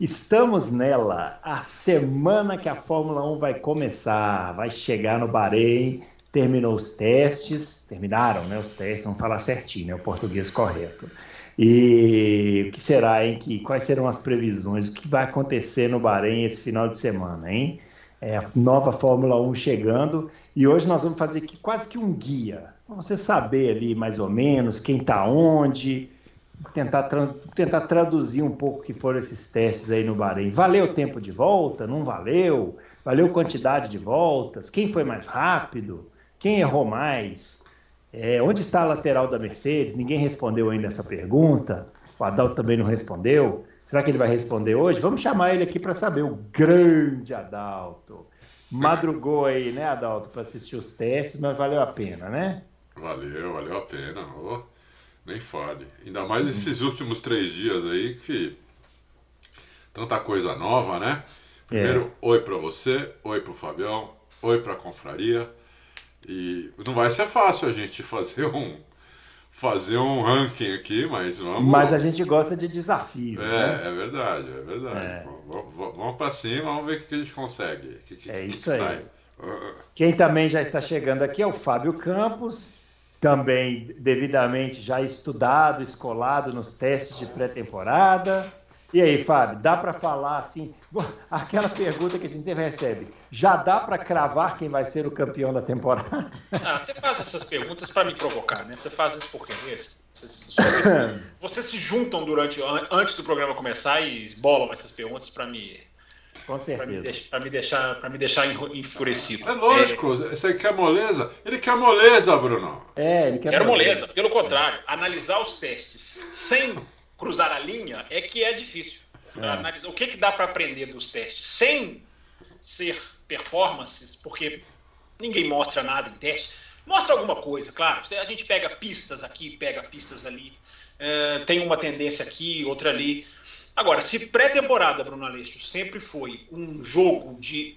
Estamos nela, a semana que a Fórmula 1 vai começar, vai chegar no Bahrein, terminou os testes, terminaram né, os testes, vamos falar certinho, né, o português correto. E o que será, hein? Que, quais serão as previsões? O que vai acontecer no Bahrein esse final de semana, hein? É a nova Fórmula 1 chegando e hoje nós vamos fazer aqui quase que um guia, para você saber ali mais ou menos quem está onde, tentar, tentar traduzir um pouco o que foram esses testes aí no Bahrein. Valeu o tempo de volta? Não valeu? Valeu quantidade de voltas? Quem foi mais rápido? Quem errou mais? É, onde está a lateral da Mercedes? Ninguém respondeu ainda essa pergunta. O Adalto também não respondeu. Será que ele vai responder hoje? Vamos chamar ele aqui para saber. O grande Adalto. Madrugou aí, né, Adalto, para assistir os testes, mas valeu a pena, né? Valeu, valeu a pena. Oh, nem fale. Ainda mais esses últimos três dias aí que. Tanta coisa nova, né? Primeiro, é. oi para você, oi para o Fabião, oi para a confraria. E não vai ser fácil a gente fazer um fazer um ranking aqui, mas vamos. Mas a gente gosta de desafio. É, né? é verdade, é verdade. É. Vamos, vamos para cima, vamos ver o que a gente consegue. Que, que, é isso que aí. Quem também já está chegando aqui é o Fábio Campos, também devidamente já estudado, escolado nos testes de pré-temporada. E aí, Fábio, dá para falar assim? Aquela pergunta que a gente sempre recebe: já dá para cravar quem vai ser o campeão da temporada? Ah, você faz essas perguntas para me provocar, né? Você faz isso por quê? Vocês, vocês se juntam durante antes do programa começar e bolam essas perguntas para me com certeza. Para me, deixar, para me deixar enfurecido. É lógico, é... você quer moleza? Ele quer moleza, Bruno. É, ele quer Quero moleza. moleza. Pelo contrário, analisar os testes sem cruzar a linha é que é difícil. É. Analisar, o que, que dá para aprender dos testes sem ser performances, porque ninguém mostra nada em teste. Mostra alguma coisa, claro. A gente pega pistas aqui, pega pistas ali, é, tem uma tendência aqui, outra ali. Agora, se pré-temporada, Bruno Aleixo, sempre foi um jogo de.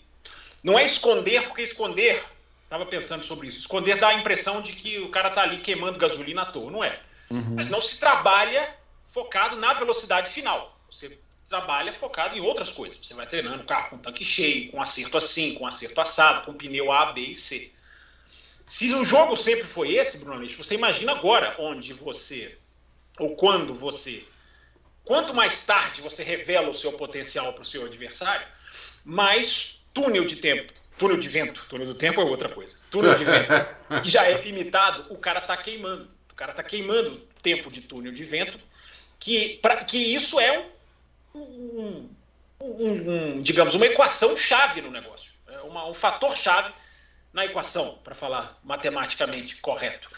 Não é esconder, porque esconder. Estava pensando sobre isso. Esconder dá a impressão de que o cara tá ali queimando gasolina à toa. Não é. Uhum. Mas não se trabalha focado na velocidade final. Você trabalha focado em outras coisas. Você vai treinando carro com tanque cheio, com acerto assim, com acerto assado, com pneu A, B e C. Se o jogo sempre foi esse, Bruno Aleixo, você imagina agora onde você, ou quando você, quanto mais tarde você revela o seu potencial para o seu adversário, mais túnel de tempo, túnel de vento, túnel do tempo é outra coisa, túnel de vento, que já é limitado, o cara está queimando. O cara está queimando tempo de túnel de vento que, pra, que isso é um, um, um, um digamos, uma equação chave no negócio, é uma, um fator chave na equação, para falar matematicamente correto.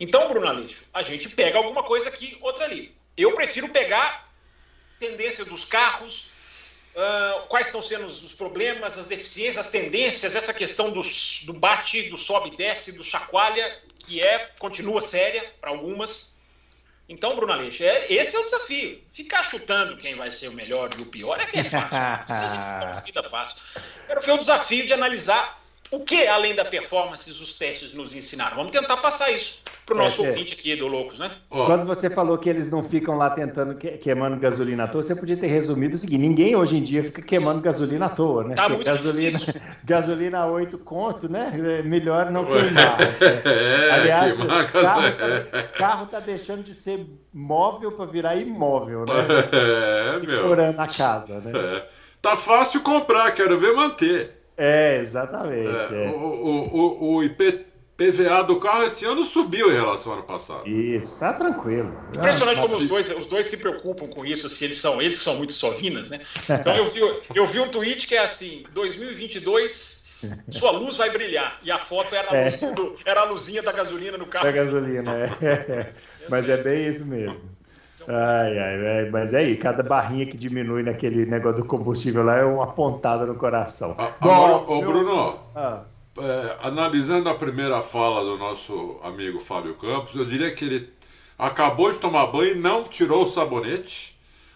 Então, Bruno Aleixo, a gente pega alguma coisa aqui, outra ali. Eu prefiro pegar tendência dos carros, uh, quais estão sendo os problemas, as deficiências, as tendências, essa questão do, do bate, do sobe e desce, do chacoalha, que é continua séria para algumas, então, Bruno Aleixo, é, esse é o desafio. Ficar chutando quem vai ser o melhor e o pior é que é fácil. Não precisa de vida fácil. Quero ver o desafio de analisar o que, além da performance, os testes nos ensinaram. Vamos tentar passar isso para o nosso é, ouvinte aqui do Loucos, né? Quando você falou que eles não ficam lá tentando que, queimando gasolina à toa, você podia ter resumido o seguinte: ninguém hoje em dia fica queimando gasolina à toa, né? Tá muito gasolina, difícil. gasolina a 8 conto, né? É melhor não queimar. É, Aliás, queimar o carro, tá, carro tá deixando de ser móvel para virar imóvel, né? É, meu. na casa, né? É. Tá fácil comprar, quero ver manter. É, exatamente. É, é. O, o, o, o IPVA do carro esse ano subiu em relação ao ano passado. Isso, tá tranquilo. Impressionante como os dois, os dois se preocupam com isso, assim, eles são, eles são muito sovinas, né? Então eu vi, eu vi um tweet que é assim, 2022 sua luz vai brilhar. E a foto era a, é. luz do, era a luzinha da gasolina no carro. Da gasolina, é. Mas é bem isso mesmo. Ai, ai, ai, mas é aí, cada barrinha que diminui naquele negócio do combustível lá é uma pontada no coração. Ah, Bom, agora, ô. Bruno, ah. é, analisando a primeira fala do nosso amigo Fábio Campos, eu diria que ele acabou de tomar banho e não tirou o sabonete.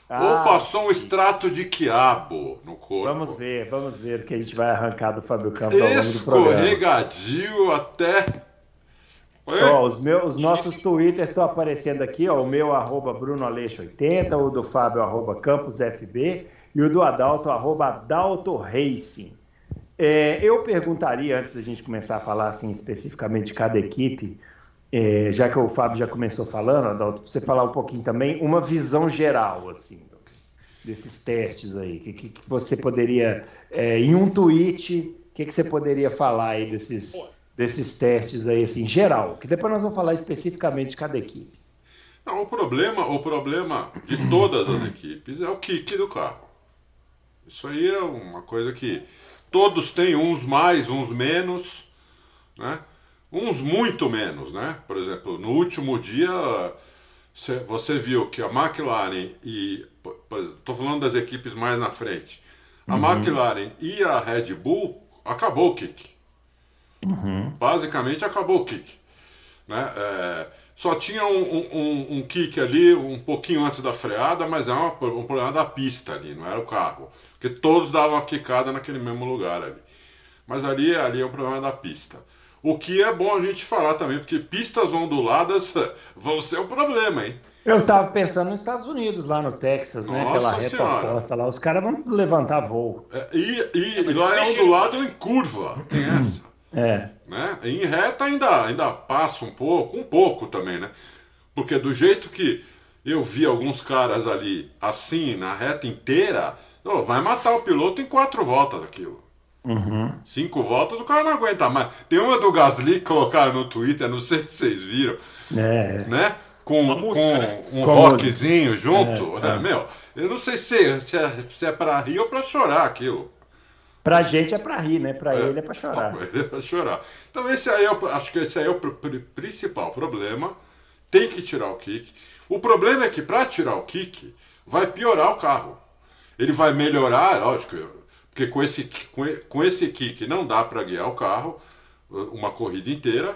Ah, ou passou um extrato de quiabo no corpo. Vamos ver, vamos ver o que a gente vai arrancar do Fábio Campos ao longo do programa. Escorregadio até Ó, os, meus, os nossos twitters estão aparecendo aqui, ó, o meu arroba brunoaleixo80, o do Fábio arroba campusfb e o do Adalto arroba Adalto Racing. É, eu perguntaria, antes da gente começar a falar assim especificamente de cada equipe, é, já que o Fábio já começou falando, Adalto, você falar um pouquinho também, uma visão geral, assim, desses testes aí, que, que, que você poderia, é, em um tweet, o que, que você poderia falar aí desses desses testes aí, assim, geral, que depois nós vamos falar especificamente de cada equipe. Não, o problema, o problema de todas as equipes é o kick do carro. Isso aí é uma coisa que todos têm, uns mais, uns menos, né? Uns muito menos, né? Por exemplo, no último dia você viu que a McLaren e estou falando das equipes mais na frente, a uhum. McLaren e a Red Bull acabou o kick. Uhum. Basicamente acabou o kick. Né? É, só tinha um, um, um, kick ali um pouquinho antes da freada, mas é uma, um problema da pista ali, não era o carro. Porque todos davam a quicada naquele mesmo lugar ali. Mas ali, ali é um problema da pista. O que é bom a gente falar também, porque pistas onduladas vão ser um problema, hein? Eu tava pensando nos Estados Unidos, lá no Texas, né? Nossa Aquela reta senhora. oposta lá, os caras vão levantar voo. É, e, e, e lá é ondulado em curva, tem essa. É. Né? Em reta ainda, ainda passa um pouco, um pouco também, né? Porque do jeito que eu vi alguns caras ali assim, na reta inteira, oh, vai matar o piloto em quatro voltas aquilo. Uhum. Cinco voltas o cara não aguenta mais. Tem uma do Gasly que colocaram no Twitter, não sei se vocês viram. É. Né? Com, música, com né? um com rockzinho música. junto. É, né? é. Meu, eu não sei se, se, é, se é pra rir ou pra chorar aquilo. Pra gente é pra rir, né? Pra é, ele é pra chorar. Pra ele é pra chorar. Então esse aí é acho que esse aí é o pr principal problema. Tem que tirar o kick. O problema é que para tirar o kick vai piorar o carro. Ele vai melhorar, lógico, porque com esse, com esse kick não dá para guiar o carro uh, uma corrida inteira,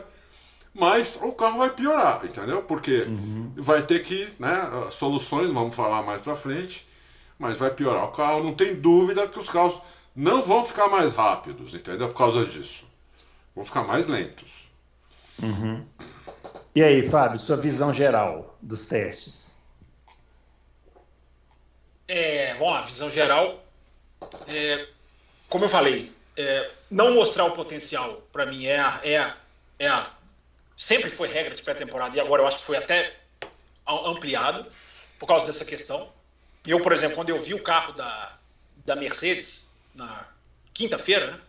mas o carro vai piorar, entendeu? Porque uhum. vai ter que, né, soluções, vamos falar mais para frente, mas vai piorar o carro, não tem dúvida que os carros não vão ficar mais rápidos, entendeu? Por causa disso. Vão ficar mais lentos. Uhum. E aí, Fábio, sua visão geral dos testes? É, bom, a visão geral, é, como eu falei, é, não mostrar o potencial, para mim, é a, é, a, é a. Sempre foi regra de pré-temporada e agora eu acho que foi até ampliado por causa dessa questão. Eu, por exemplo, quando eu vi o carro da, da Mercedes, na quinta-feira, né?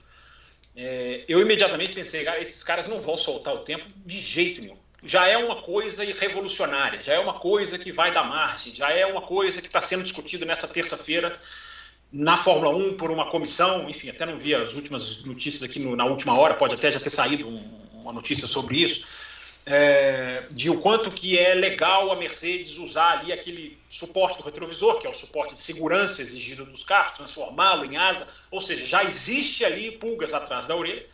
É, eu imediatamente pensei, cara, esses caras não vão soltar o tempo de jeito nenhum. Já é uma coisa revolucionária, já é uma coisa que vai dar margem, já é uma coisa que está sendo discutida nessa terça-feira na Fórmula 1 por uma comissão. Enfim, até não vi as últimas notícias aqui no, na última hora, pode até já ter saído um, uma notícia sobre isso é, de o quanto que é legal a Mercedes usar ali aquele suporte do retrovisor, que é o suporte de segurança exigido dos carros, transformá-lo em asa, ou seja, já existe ali pulgas atrás da orelha.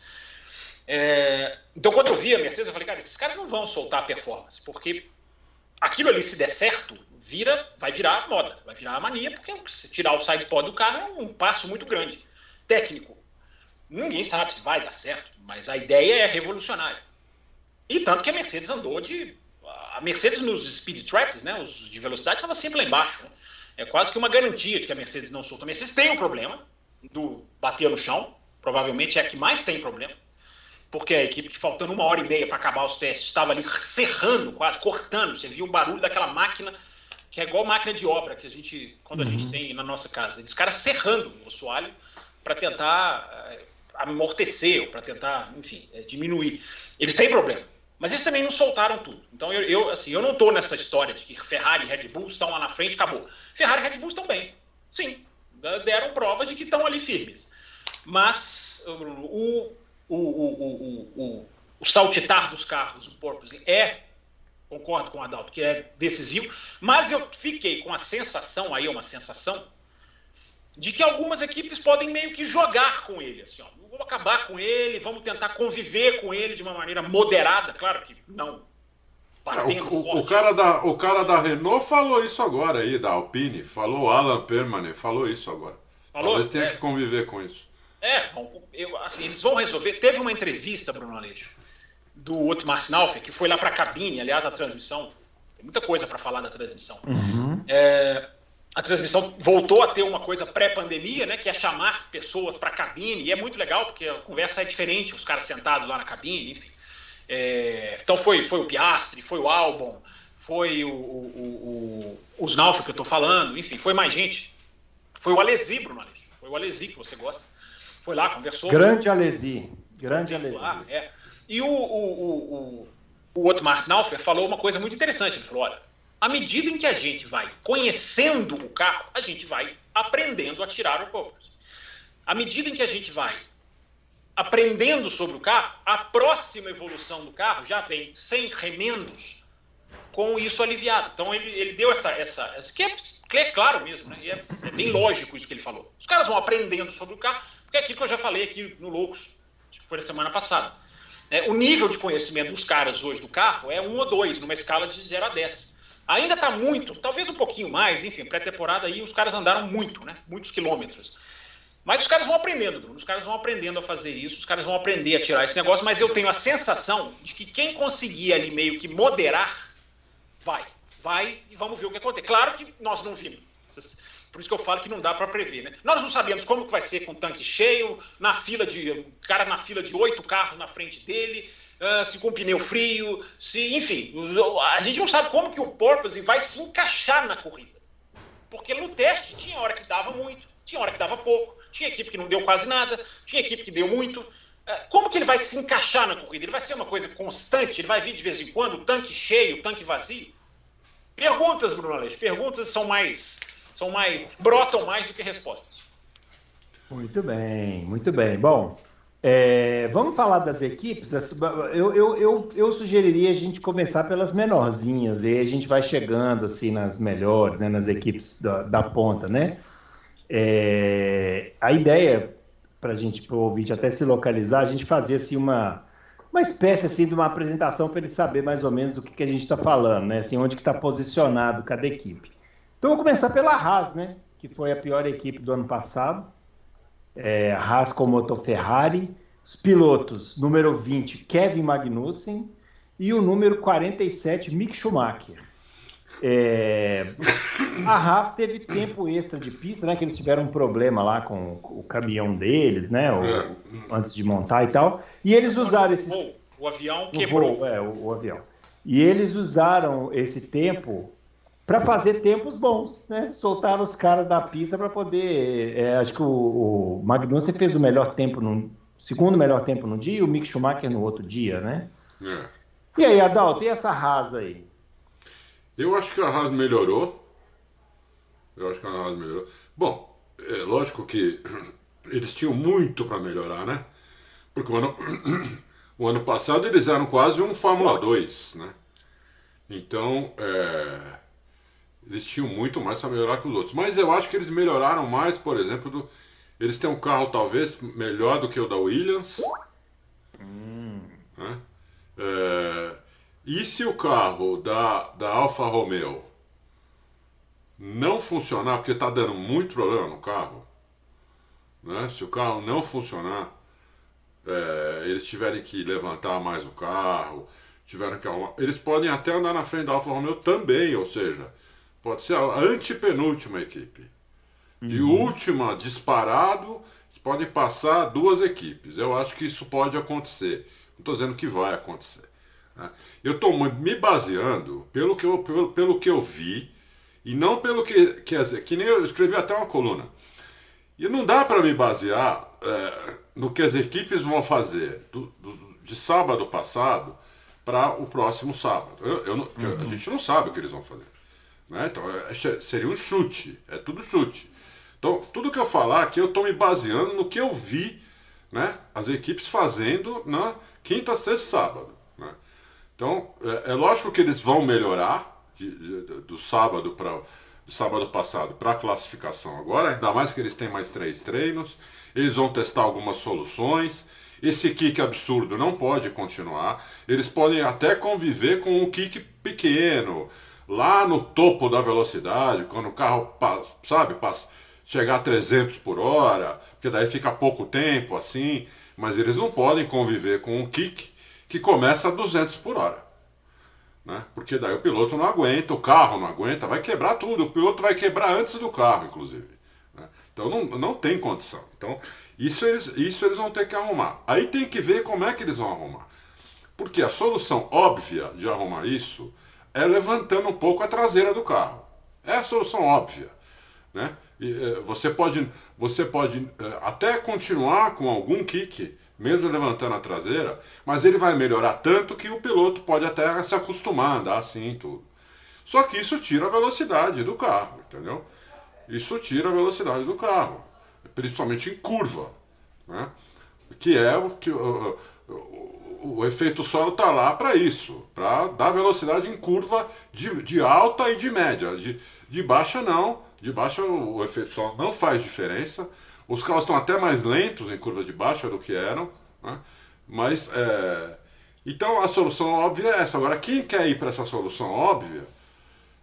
É, então, quando eu vi a Mercedes, eu falei, cara, esses caras não vão soltar a performance, porque aquilo ali, se der certo, vira, vai virar moda, vai virar a mania, porque se tirar o side pod do carro é um passo muito grande. Técnico, ninguém sabe se vai dar certo, mas a ideia é revolucionária. E tanto que a Mercedes andou de. A Mercedes nos speed traps, né, os de velocidade, estava sempre lá embaixo. Né? É quase que uma garantia de que a Mercedes não solta. A Mercedes tem um problema do bater no chão, provavelmente é a que mais tem problema, porque a equipe que faltando uma hora e meia para acabar os testes estava ali serrando, quase cortando. Você viu o barulho daquela máquina que é igual máquina de obra que a gente, quando a gente uhum. tem na nossa casa. Eles caras serrando o assoalho para tentar eh, amortecer, ou para tentar, enfim, eh, diminuir. Eles têm problema. Mas eles também não soltaram tudo. Então eu, eu assim, eu não estou nessa história de que Ferrari e Red Bull estão lá na frente, acabou. Ferrari e Red Bull estão bem. Sim, deram provas de que estão ali firmes. Mas o, o, o, o, o, o saltitar dos carros, o porpoising, é concordo com o Adalto, que é decisivo, mas eu fiquei com a sensação, aí é uma sensação, de que algumas equipes podem meio que jogar com ele, assim, ó, vamos acabar com ele, vamos tentar conviver com ele de uma maneira moderada, claro que não batendo o. O cara, da, o cara da Renault falou isso agora aí, da Alpine, falou Alan Permanen, falou isso agora. Falou? Talvez tenha é. que conviver com isso. É, vão, eu, assim, eles vão resolver. Teve uma entrevista, Bruno Aleixo, do Otmar Snaufer, que foi lá para a cabine, aliás, a transmissão. Tem muita coisa para falar da transmissão. Uhum. É, a transmissão voltou a ter uma coisa pré-pandemia, né, que é chamar pessoas para a cabine, e é muito legal, porque a conversa é diferente, os caras sentados lá na cabine, enfim. É, então foi, foi o Piastri, foi o Albon, foi o, o, o, o Snaufer que eu estou falando, enfim, foi mais gente. Foi o Alesi, Bruno Aleixo. Foi o Alesi que você gosta. Foi lá, conversou. Grande Alesi. Grande Alesi. Lá, é. E o, o, o, o Otmar Snaufer falou uma coisa muito interessante. Ele falou: olha, à medida em que a gente vai conhecendo o carro, a gente vai aprendendo a tirar o purpose. À medida em que a gente vai aprendendo sobre o carro, a próxima evolução do carro já vem sem remendos, com isso aliviado. Então ele, ele deu essa, essa, essa que, é, é claro mesmo, né? É, é, bem lógico isso que ele falou. Os caras vão aprendendo sobre o carro, porque é aquilo que eu já falei aqui no Loucos, que foi na semana passada. É, o nível de conhecimento dos caras hoje do carro é um ou dois, numa escala de 0 a 10. Ainda está muito, talvez um pouquinho mais, enfim, pré-temporada aí os caras andaram muito, né? Muitos quilômetros. Mas os caras vão aprendendo, Bruno. Os caras vão aprendendo a fazer isso, os caras vão aprender a tirar esse negócio, mas eu tenho a sensação de que quem conseguir ali meio que moderar, vai. Vai e vamos ver o que acontece. Claro que nós não vimos. Por isso que eu falo que não dá para prever, né? Nós não sabemos como que vai ser com o tanque cheio, na fila de. cara na fila de oito carros na frente dele, se com pneu frio, se. Enfim, a gente não sabe como que o Porpoise vai se encaixar na corrida. Porque no teste tinha hora que dava muito, tinha hora que dava pouco, tinha equipe que não deu quase nada, tinha equipe que deu muito. Uh, como que ele vai se encaixar na corrida? Ele vai ser uma coisa constante? Ele vai vir de vez em quando, tanque cheio, tanque vazio? Perguntas, Bruno Aleixo, perguntas são mais são mais brotam mais do que respostas. Muito bem, muito bem. Bom, é, vamos falar das equipes. Eu, eu, eu, eu, sugeriria a gente começar pelas menorzinhas e aí a gente vai chegando assim nas melhores, né, nas equipes da, da ponta, né? É, a ideia para a gente, para o ouvinte até se localizar, a gente fazer assim uma uma espécie assim de uma apresentação para ele saber mais ou menos o que, que a gente está falando, né? Assim, onde que está posicionado cada equipe. Então, vou começar pela Haas, né? Que foi a pior equipe do ano passado. É, Haas com motor Ferrari. Os pilotos, número 20, Kevin Magnussen. E o número 47, Mick Schumacher. É, a Haas teve tempo extra de pista, né? Que eles tiveram um problema lá com o caminhão deles, né? O, é. Antes de montar e tal. E eles usaram esse. O, o avião quebrou. O voo, é, o, o avião. E eles usaram esse tempo para fazer tempos bons, né? Soltaram os caras da pista para poder. É, acho que o, o Magnussen fez o melhor tempo no segundo melhor tempo no dia e o Mick Schumacher no outro dia, né? É. E aí, Adal, tem essa Haas aí? Eu acho que a Haas melhorou. Eu acho que a Haas melhorou. Bom, é lógico que eles tinham muito para melhorar, né? Porque o ano, o ano passado eles eram quase um Fórmula 2, né? Então, é, eles tinham muito mais para melhorar que os outros. Mas eu acho que eles melhoraram mais, por exemplo, do, eles têm um carro talvez melhor do que o da Williams. Hum. Né? É, e se o carro da, da Alfa Romeo não funcionar, porque está dando muito problema no carro, né? se o carro não funcionar, é, eles tiverem que levantar mais o carro, tiveram que arrumar, eles podem até andar na frente da Alfa Romeo também, ou seja, Pode ser a antepenúltima equipe. De uhum. última, disparado, podem passar duas equipes. Eu acho que isso pode acontecer. Não estou dizendo que vai acontecer. Né? Eu estou me baseando pelo que, eu, pelo, pelo que eu vi e não pelo que. Que, que nem eu escrevi até uma coluna. E não dá para me basear é, no que as equipes vão fazer do, do, de sábado passado para o próximo sábado. Eu, eu não, uhum. A gente não sabe o que eles vão fazer. Né? Então, é, seria um chute, é tudo chute. Então, tudo que eu falar aqui, eu estou me baseando no que eu vi né, as equipes fazendo na quinta, sexta sábado. Né? Então, é, é lógico que eles vão melhorar de, de, do sábado para do sábado passado para a classificação agora, ainda mais que eles têm mais três treinos, eles vão testar algumas soluções. Esse kick absurdo não pode continuar. Eles podem até conviver com um kick pequeno, lá no topo da velocidade, quando o carro, sabe, passa, chegar a 300 por hora, porque daí fica pouco tempo assim, mas eles não podem conviver com um kick que começa a 200 por hora. Né? Porque daí o piloto não aguenta, o carro não aguenta, vai quebrar tudo. O piloto vai quebrar antes do carro, inclusive. Né? Então não, não tem condição. Então isso eles, isso eles vão ter que arrumar. Aí tem que ver como é que eles vão arrumar. Porque a solução óbvia de arrumar isso é levantando um pouco a traseira do carro. É a solução óbvia. Né? E, eh, você pode, você pode eh, até continuar com algum kick mesmo levantando a traseira, mas ele vai melhorar tanto que o piloto pode até se acostumar a andar assim e tudo. Só que isso tira a velocidade do carro, entendeu? Isso tira a velocidade do carro, principalmente em curva, né? Que é o que o, o, efeito solo está lá para isso, para dar velocidade em curva de, de alta e de média, de, de baixa não, de baixa o, o efeito solo não faz diferença. Os carros estão até mais lentos em curva de baixa do que eram, né? mas é... então a solução óbvia é essa. Agora, quem quer ir para essa solução óbvia,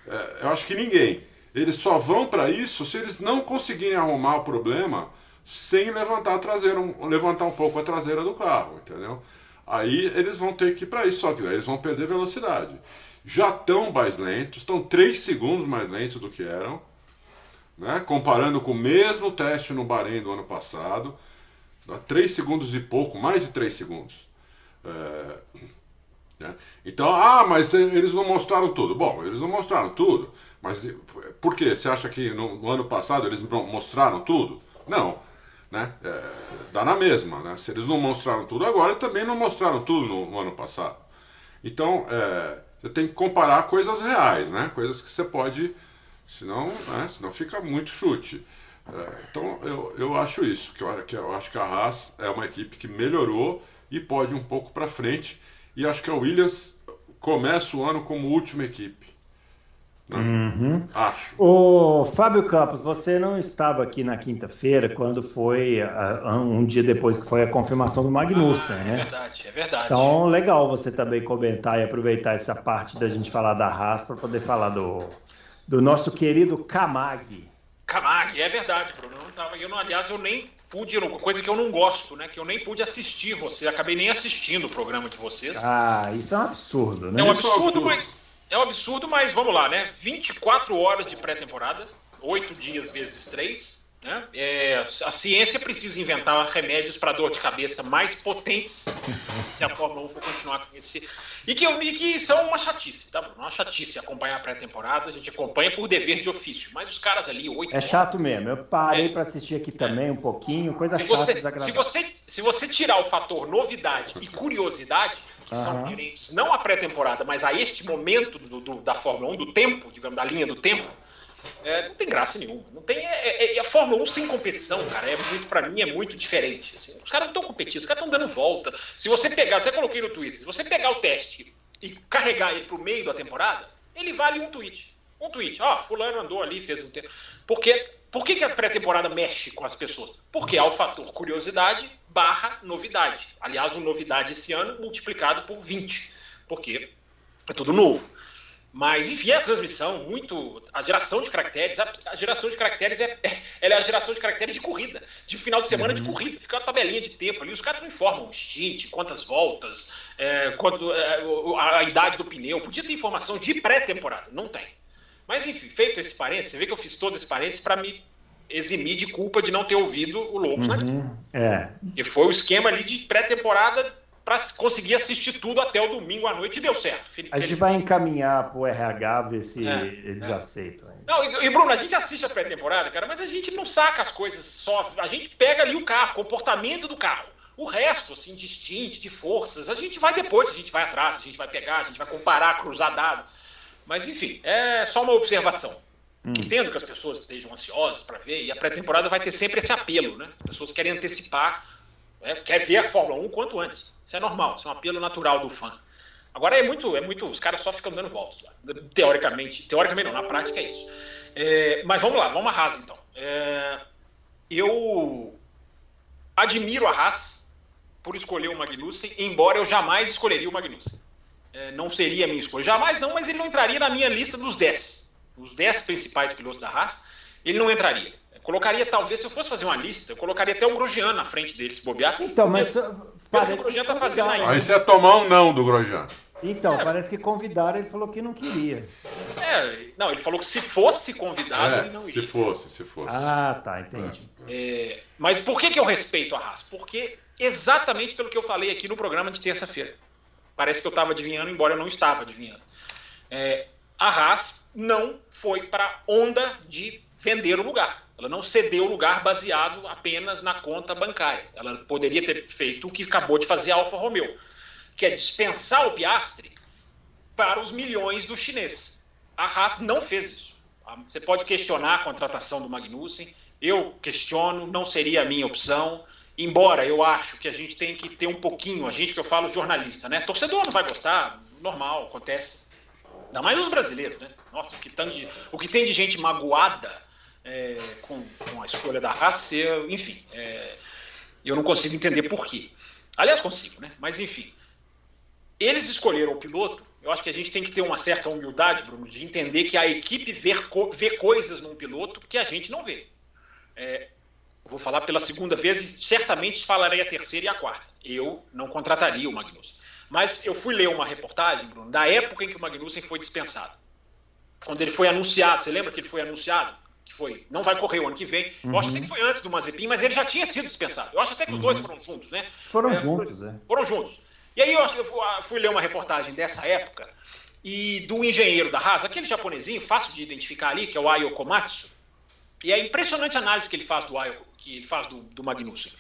é, eu acho que ninguém. Eles só vão para isso se eles não conseguirem arrumar o problema sem levantar a traseira, levantar um pouco a traseira do carro, entendeu? Aí eles vão ter que ir para isso, só que daí eles vão perder velocidade. Já estão mais lentos, estão 3 segundos mais lentos do que eram né? comparando com o mesmo teste no Bahrein do ano passado, dá 3 segundos e pouco, mais de 3 segundos. É, né? Então, ah, mas eles não mostraram tudo. Bom, eles não mostraram tudo, mas por quê? Você acha que no, no ano passado eles mostraram tudo? Não. Né? É, dá na mesma. Né? Se eles não mostraram tudo agora, também não mostraram tudo no, no ano passado. Então, é, você tem que comparar coisas reais, né? coisas que você pode Senão, né, senão fica muito chute. É, então eu, eu acho isso, que eu, que eu acho que a Haas é uma equipe que melhorou e pode um pouco para frente. E acho que a Williams começa o ano como última equipe. Uhum. Acho. O Fábio Campos, você não estava aqui na quinta-feira quando foi um dia depois que foi a confirmação do Magnussen, ah, né? É verdade, é verdade. Então, legal você também comentar e aproveitar essa parte da gente falar da Haas para poder falar do, do nosso querido Kamag. Kamag, é verdade, Bruno. Eu não tava, eu não, aliás, eu nem pude, coisa que eu não gosto, né? Que eu nem pude assistir você, acabei nem assistindo o programa de vocês. Ah, isso é um absurdo, né? É um absurdo, é um absurdo. mas é um absurdo, mas vamos lá, né? 24 horas de pré-temporada, 8 dias vezes 3. Né? É, a ciência precisa inventar remédios para dor de cabeça mais potentes se a Fórmula 1 for continuar com esse. E que, e que são uma chatice, tá? Uma chatice acompanhar a pré-temporada, a gente acompanha por dever de ofício, mas os caras ali, oito. É chato mesmo. Eu parei é. para assistir aqui também um pouquinho, coisa se chata. Você, se, você, se você tirar o fator novidade e curiosidade, que uhum. são inerentes não à pré-temporada, mas a este momento do, do, da Fórmula 1, do tempo, digamos, da linha do tempo é, não tem graça nenhuma. Não tem, é, é, é a Fórmula 1 sem competição, cara, é muito, pra mim, é muito diferente. Assim. Os caras não estão competindo, os caras estão dando volta. Se você pegar, até coloquei no Twitter, se você pegar o teste e carregar ele pro meio da temporada, ele vale um tweet. Um tweet. Ó, oh, fulano andou ali, fez um tempo. Porque, por que, que a pré-temporada mexe com as pessoas? Porque há o fator curiosidade barra novidade. Aliás, o novidade esse ano multiplicado por 20. Porque é tudo novo. Mas, enfim, é a transmissão, muito. A geração de caracteres. A, a geração de caracteres é, é, ela é a geração de caracteres de corrida, de final de semana uhum. de corrida. Fica uma tabelinha de tempo ali. Os caras não informam stint, quantas voltas, é, quanto, é, a, a, idade do pneu. Podia ter informação de pré-temporada, não tem. Mas, enfim, feito esse parênteses, você vê que eu fiz todo esse parênteses para me eximir de culpa de não ter ouvido o Loucos, né? uhum. né? É. E foi o esquema ali de pré-temporada para conseguir assistir tudo até o domingo à noite e deu certo. A gente vai encaminhar para o RH ver se é, eles é. aceitam. Não, e, e, Bruno, a gente assiste a pré-temporada, cara, mas a gente não saca as coisas só. A gente pega ali o carro, comportamento do carro. O resto, assim, de instinto, de forças, a gente vai depois, a gente vai atrás, a gente vai pegar, a gente vai comparar, cruzar dado. Mas, enfim, é só uma observação. Hum. Entendo que as pessoas estejam ansiosas para ver, e a pré-temporada vai ter sempre esse apelo, né? As pessoas querem antecipar, né? quer ver a Fórmula 1 quanto antes. Isso é normal, isso é um apelo natural do fã. Agora é muito, é muito, os caras só ficam dando voltas lá. Teoricamente, teoricamente não, na prática é isso. É, mas vamos lá, vamos a Haas então. É, eu admiro a Haas por escolher o Magnussen, embora eu jamais escolheria o Magnussen. É, não seria a minha escolha. Jamais não, mas ele não entraria na minha lista dos 10. Os 10 principais pilotos da Haas, ele não entraria. Eu colocaria, talvez, se eu fosse fazer uma lista, eu colocaria até o Grosjean na frente dele, se bobear. Então, mas parece o Grosjean tá fazendo ainda. Aí você ia tomar um não do Grosjean. Então, é. parece que convidaram, ele falou que não queria. É, não, ele falou que se fosse convidado, É, ele não iria. se fosse, se fosse. Ah, tá, entendi. É, mas por que, que eu respeito a Haas? Porque exatamente pelo que eu falei aqui no programa de terça-feira. Parece que eu estava adivinhando, embora eu não estava adivinhando. É, a Haas não foi para onda de vender o lugar. Ela não cedeu o lugar baseado apenas na conta bancária. Ela poderia ter feito o que acabou de fazer a Alfa Romeo, que é dispensar o Piastre para os milhões do chinês. A Haas não fez isso. Você pode questionar a contratação do Magnussen, eu questiono, não seria a minha opção. Embora eu acho que a gente tem que ter um pouquinho, a gente que eu falo jornalista, né? Torcedor não vai gostar, normal, acontece. Ainda mais os brasileiros, né? Nossa, o que tem de, o que tem de gente magoada é, com, com, a escolha da raça, enfim, é, eu não consigo entender por quê. Aliás, consigo, né? Mas enfim, eles escolheram o piloto. Eu acho que a gente tem que ter uma certa humildade, Bruno, de entender que a equipe vê, vê coisas num piloto que a gente não vê. É, vou falar pela segunda vez e certamente falarei a terceira e a quarta. Eu não contrataria o Magnussen. Mas eu fui ler uma reportagem, Bruno, da época em que o Magnussen foi dispensado. Quando ele foi anunciado, você lembra que ele foi anunciado? Que foi, não vai correr o ano que vem. Uhum. Eu acho até que foi antes do Mazepin, mas ele já tinha sido dispensado. Eu acho até que os uhum. dois foram juntos, né? Foram é, juntos, é. Foram juntos. E aí eu, eu fui ler uma reportagem dessa época e do engenheiro da Haas, aquele japonesinho fácil de identificar ali, que é o Ayo Komatsu. E é impressionante a análise que ele faz do Ayo, que ele faz do, do Magnussen.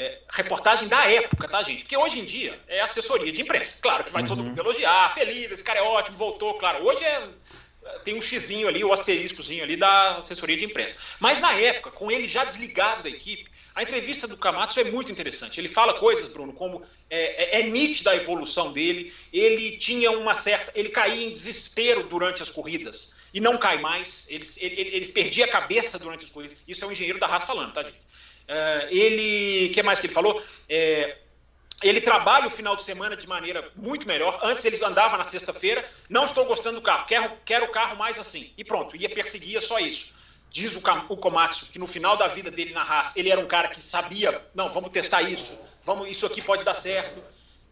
É, reportagem da época, tá, gente? Porque hoje em dia é assessoria de imprensa. Claro que vai uhum. todo mundo elogiar, feliz, esse cara é ótimo, voltou, claro. Hoje é, tem um xizinho ali, o asteriscozinho ali da assessoria de imprensa. Mas na época, com ele já desligado da equipe, a entrevista do Kamatsu é muito interessante. Ele fala coisas, Bruno, como é, é, é nítida a evolução dele. Ele tinha uma certa. Ele caía em desespero durante as corridas e não cai mais. Ele, ele, ele perdia a cabeça durante as corridas. Isso é o engenheiro da Haas falando, tá, gente? Uh, ele. Que mais que ele falou? É, ele trabalha o final de semana de maneira muito melhor. Antes ele andava na sexta-feira, não estou gostando do carro, quero, quero o carro mais assim. E pronto, ia perseguir só isso. Diz o, o Komatsu que no final da vida dele na Haas, ele era um cara que sabia, não, vamos testar isso, vamos, isso aqui pode dar certo.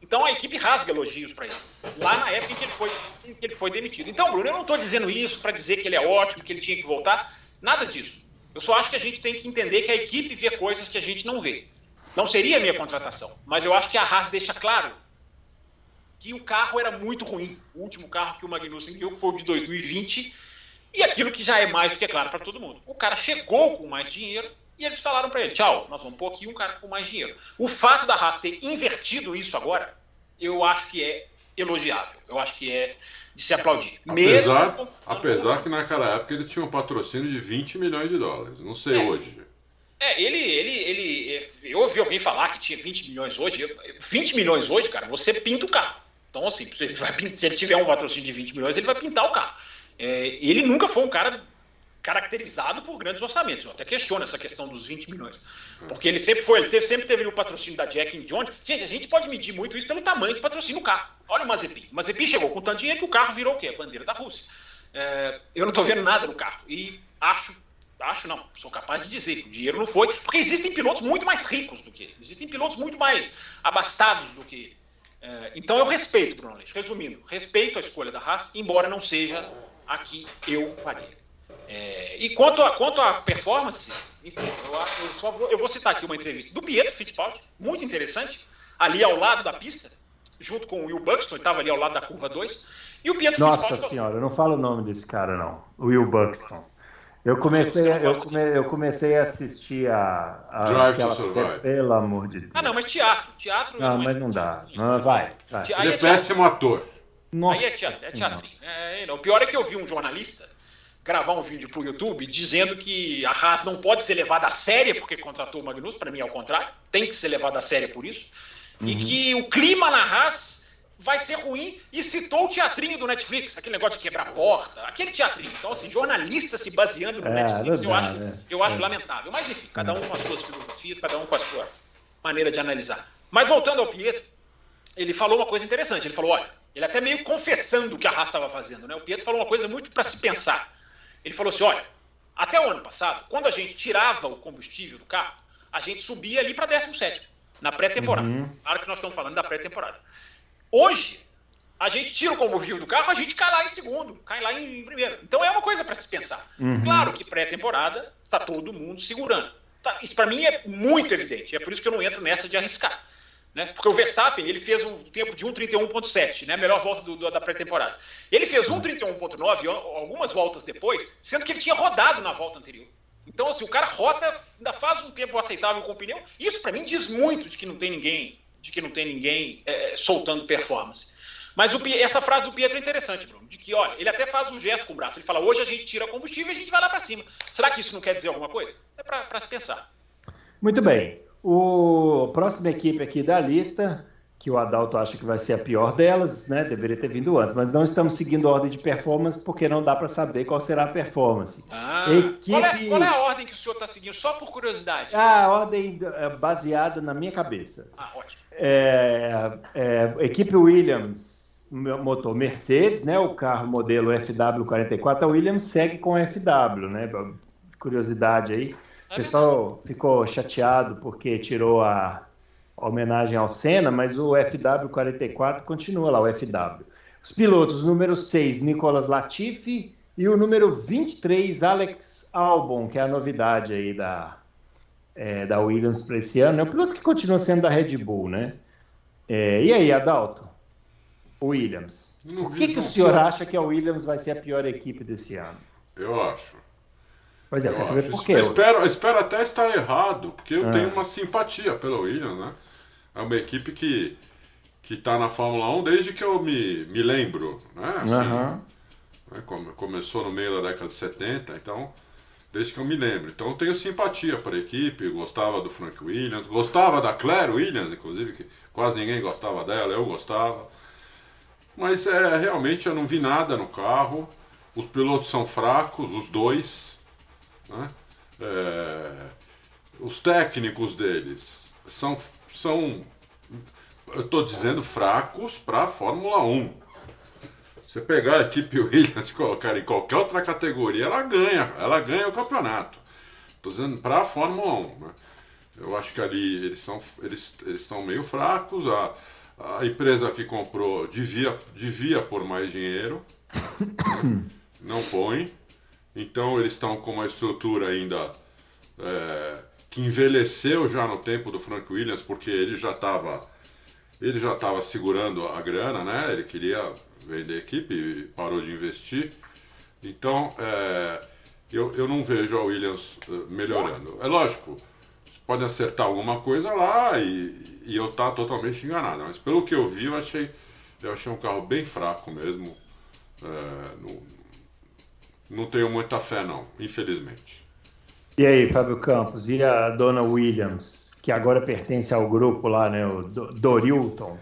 Então a equipe rasga elogios para ele. Lá na época em que ele foi, que ele foi demitido. Então, Bruno, eu não estou dizendo isso para dizer que ele é ótimo, que ele tinha que voltar. Nada disso. Eu só acho que a gente tem que entender que a equipe vê coisas que a gente não vê. Não seria a minha contratação, mas eu acho que a Haas deixa claro que o carro era muito ruim. O último carro que o Magnussen viu foi o de 2020 e aquilo que já é mais do que claro para todo mundo. O cara chegou com mais dinheiro e eles falaram para ele: tchau, nós vamos pôr aqui um cara com mais dinheiro. O fato da Haas ter invertido isso agora, eu acho que é elogiável. Eu acho que é de se aplaudir. Apesar, Mesmo... apesar que naquela época ele tinha um patrocínio de 20 milhões de dólares. Não sei é. hoje. É, ele, ele, ele. Eu ouvi alguém falar que tinha 20 milhões hoje. 20 milhões hoje, cara, você pinta o carro. Então, assim, se ele, vai, se ele tiver um patrocínio de 20 milhões, ele vai pintar o carro. É, ele nunca foi um cara caracterizado por grandes orçamentos. Eu até questiono essa questão dos 20 milhões. Porque ele sempre foi, ele teve, sempre teve o patrocínio da Jack Jones. Gente, a gente pode medir muito isso pelo tamanho que patrocina o carro. Olha o Mazepin. O Mazepin chegou com tanto dinheiro que o carro virou o quê? A bandeira da Rússia. É, eu não estou vendo nada no carro. E acho, acho não, sou capaz de dizer que o dinheiro não foi, porque existem pilotos muito mais ricos do que ele. Existem pilotos muito mais abastados do que ele. É, então eu respeito, Bruno Aleixo. Resumindo, respeito a escolha da Haas, embora não seja a que eu faria. É, e quanto a, quanto a performance, enfim, eu, eu, só vou, eu vou citar aqui uma entrevista do Pietro Fittipaldi, muito interessante, ali ao lado da pista, junto com o Will Buxton, estava ali ao lado da curva 2. E o Pietro Nossa senhora, eu não falo o nome desse cara, não. Will Buxton. Eu comecei, eu, come, eu comecei a assistir a, a Drive aquela série, pelo amor de Deus. Ah, não, mas teatro, teatro não, não mas não dá. Não, vai, vai. Ele é, é péssimo ator. Nossa Aí é teatro, é teatrinho. É, não. O pior é que eu vi um jornalista gravar um vídeo para o YouTube dizendo que a Haas não pode ser levada a séria porque contratou o Magnus, para mim é o contrário, tem que ser levada a séria por isso, uhum. e que o clima na Haas vai ser ruim e citou o teatrinho do Netflix, aquele negócio de quebrar porta, aquele teatrinho. Então, assim, jornalista se baseando no é, Netflix, eu acho, né? eu acho é. lamentável. Mas, enfim, cada um com as suas filosofias, cada um com a sua maneira de analisar. Mas voltando ao Pietro, ele falou uma coisa interessante. Ele falou: olha, ele até meio confessando o que a Haas estava fazendo, né? O Pietro falou uma coisa muito para se pensar. Ele falou assim: olha, até o ano passado, quando a gente tirava o combustível do carro, a gente subia ali para 17 na pré-temporada. Uhum. Claro que nós estamos falando da pré-temporada. Hoje, a gente tira o combustível do carro, a gente cai lá em segundo, cai lá em primeiro. Então é uma coisa para se pensar. Uhum. Claro que pré-temporada está todo mundo segurando. Tá, isso para mim é muito evidente. É por isso que eu não entro nessa de arriscar. Né? Porque o Verstappen ele fez um tempo de 1,31,7, né? melhor volta do, do, da pré-temporada. Ele fez 1,31,9 algumas voltas depois, sendo que ele tinha rodado na volta anterior. Então, assim, o cara roda, ainda faz um tempo aceitável com o pneu. Isso para mim diz muito de que não tem ninguém de que não tem ninguém é, soltando performance. Mas o, essa frase do Pietro é interessante, Bruno, de que, olha, ele até faz um gesto com o braço. Ele fala, hoje a gente tira combustível e a gente vai lá para cima. Será que isso não quer dizer alguma coisa? É para se pensar. Muito bem. O próxima equipe aqui da lista, que o Adalto acha que vai ser a pior delas, né? Deveria ter vindo antes, mas não estamos seguindo a ordem de performance porque não dá para saber qual será a performance. Ah, equipe... qual, é, qual, é, a ordem que o senhor está seguindo? Só por curiosidade. Ah, a ordem é, baseada na minha cabeça. Ah, ótimo. É, é, equipe Williams, motor Mercedes, né? O carro modelo FW44, a Williams segue com FW, né? Curiosidade aí. O pessoal ficou chateado porque tirou a homenagem ao Senna, mas o FW44 continua lá, o FW. Os pilotos, número 6, Nicolas Latifi, e o número 23, Alex Albon, que é a novidade aí da, é, da Williams para esse ano. É um piloto que continua sendo da Red Bull, né? É, e aí, Adalto? Williams. o que, que o senhor acha que a Williams vai ser a pior equipe desse ano? Eu acho. Pois é, quer saber por quê? Eu espero, espero até estar errado, porque eu ah. tenho uma simpatia pela Williams, né? É uma equipe que que está na Fórmula 1 desde que eu me, me lembro, né? Assim, né? Começou no meio da década de 70, então desde que eu me lembro. Então eu tenho simpatia para a equipe, gostava do Frank Williams, gostava da Claire Williams, inclusive, que quase ninguém gostava dela, eu gostava. Mas é, realmente eu não vi nada no carro. Os pilotos são fracos, os dois. Né? É, os técnicos deles são, são eu estou dizendo fracos para a Fórmula 1. Você pegar a equipe Williams e colocar em qualquer outra categoria, ela ganha, ela ganha o campeonato. Estou dizendo para a Fórmula 1. Né? Eu acho que ali eles são eles, eles estão meio fracos. A, a empresa que comprou devia, devia pôr mais dinheiro, não põe. Então eles estão com uma estrutura ainda é, que envelheceu já no tempo do Frank Williams, porque ele já estava ele já estava segurando a grana, né? Ele queria vender a equipe e parou de investir. Então, é, eu, eu não vejo a Williams eh, melhorando. É lógico, pode acertar alguma coisa lá e, e eu tá totalmente enganado. Mas pelo que eu vi, eu achei, eu achei um carro bem fraco mesmo. É, não, não tenho muita fé, não, infelizmente. E aí, Fábio Campos, e a dona Williams, que agora pertence ao grupo lá, né? O Dorilton.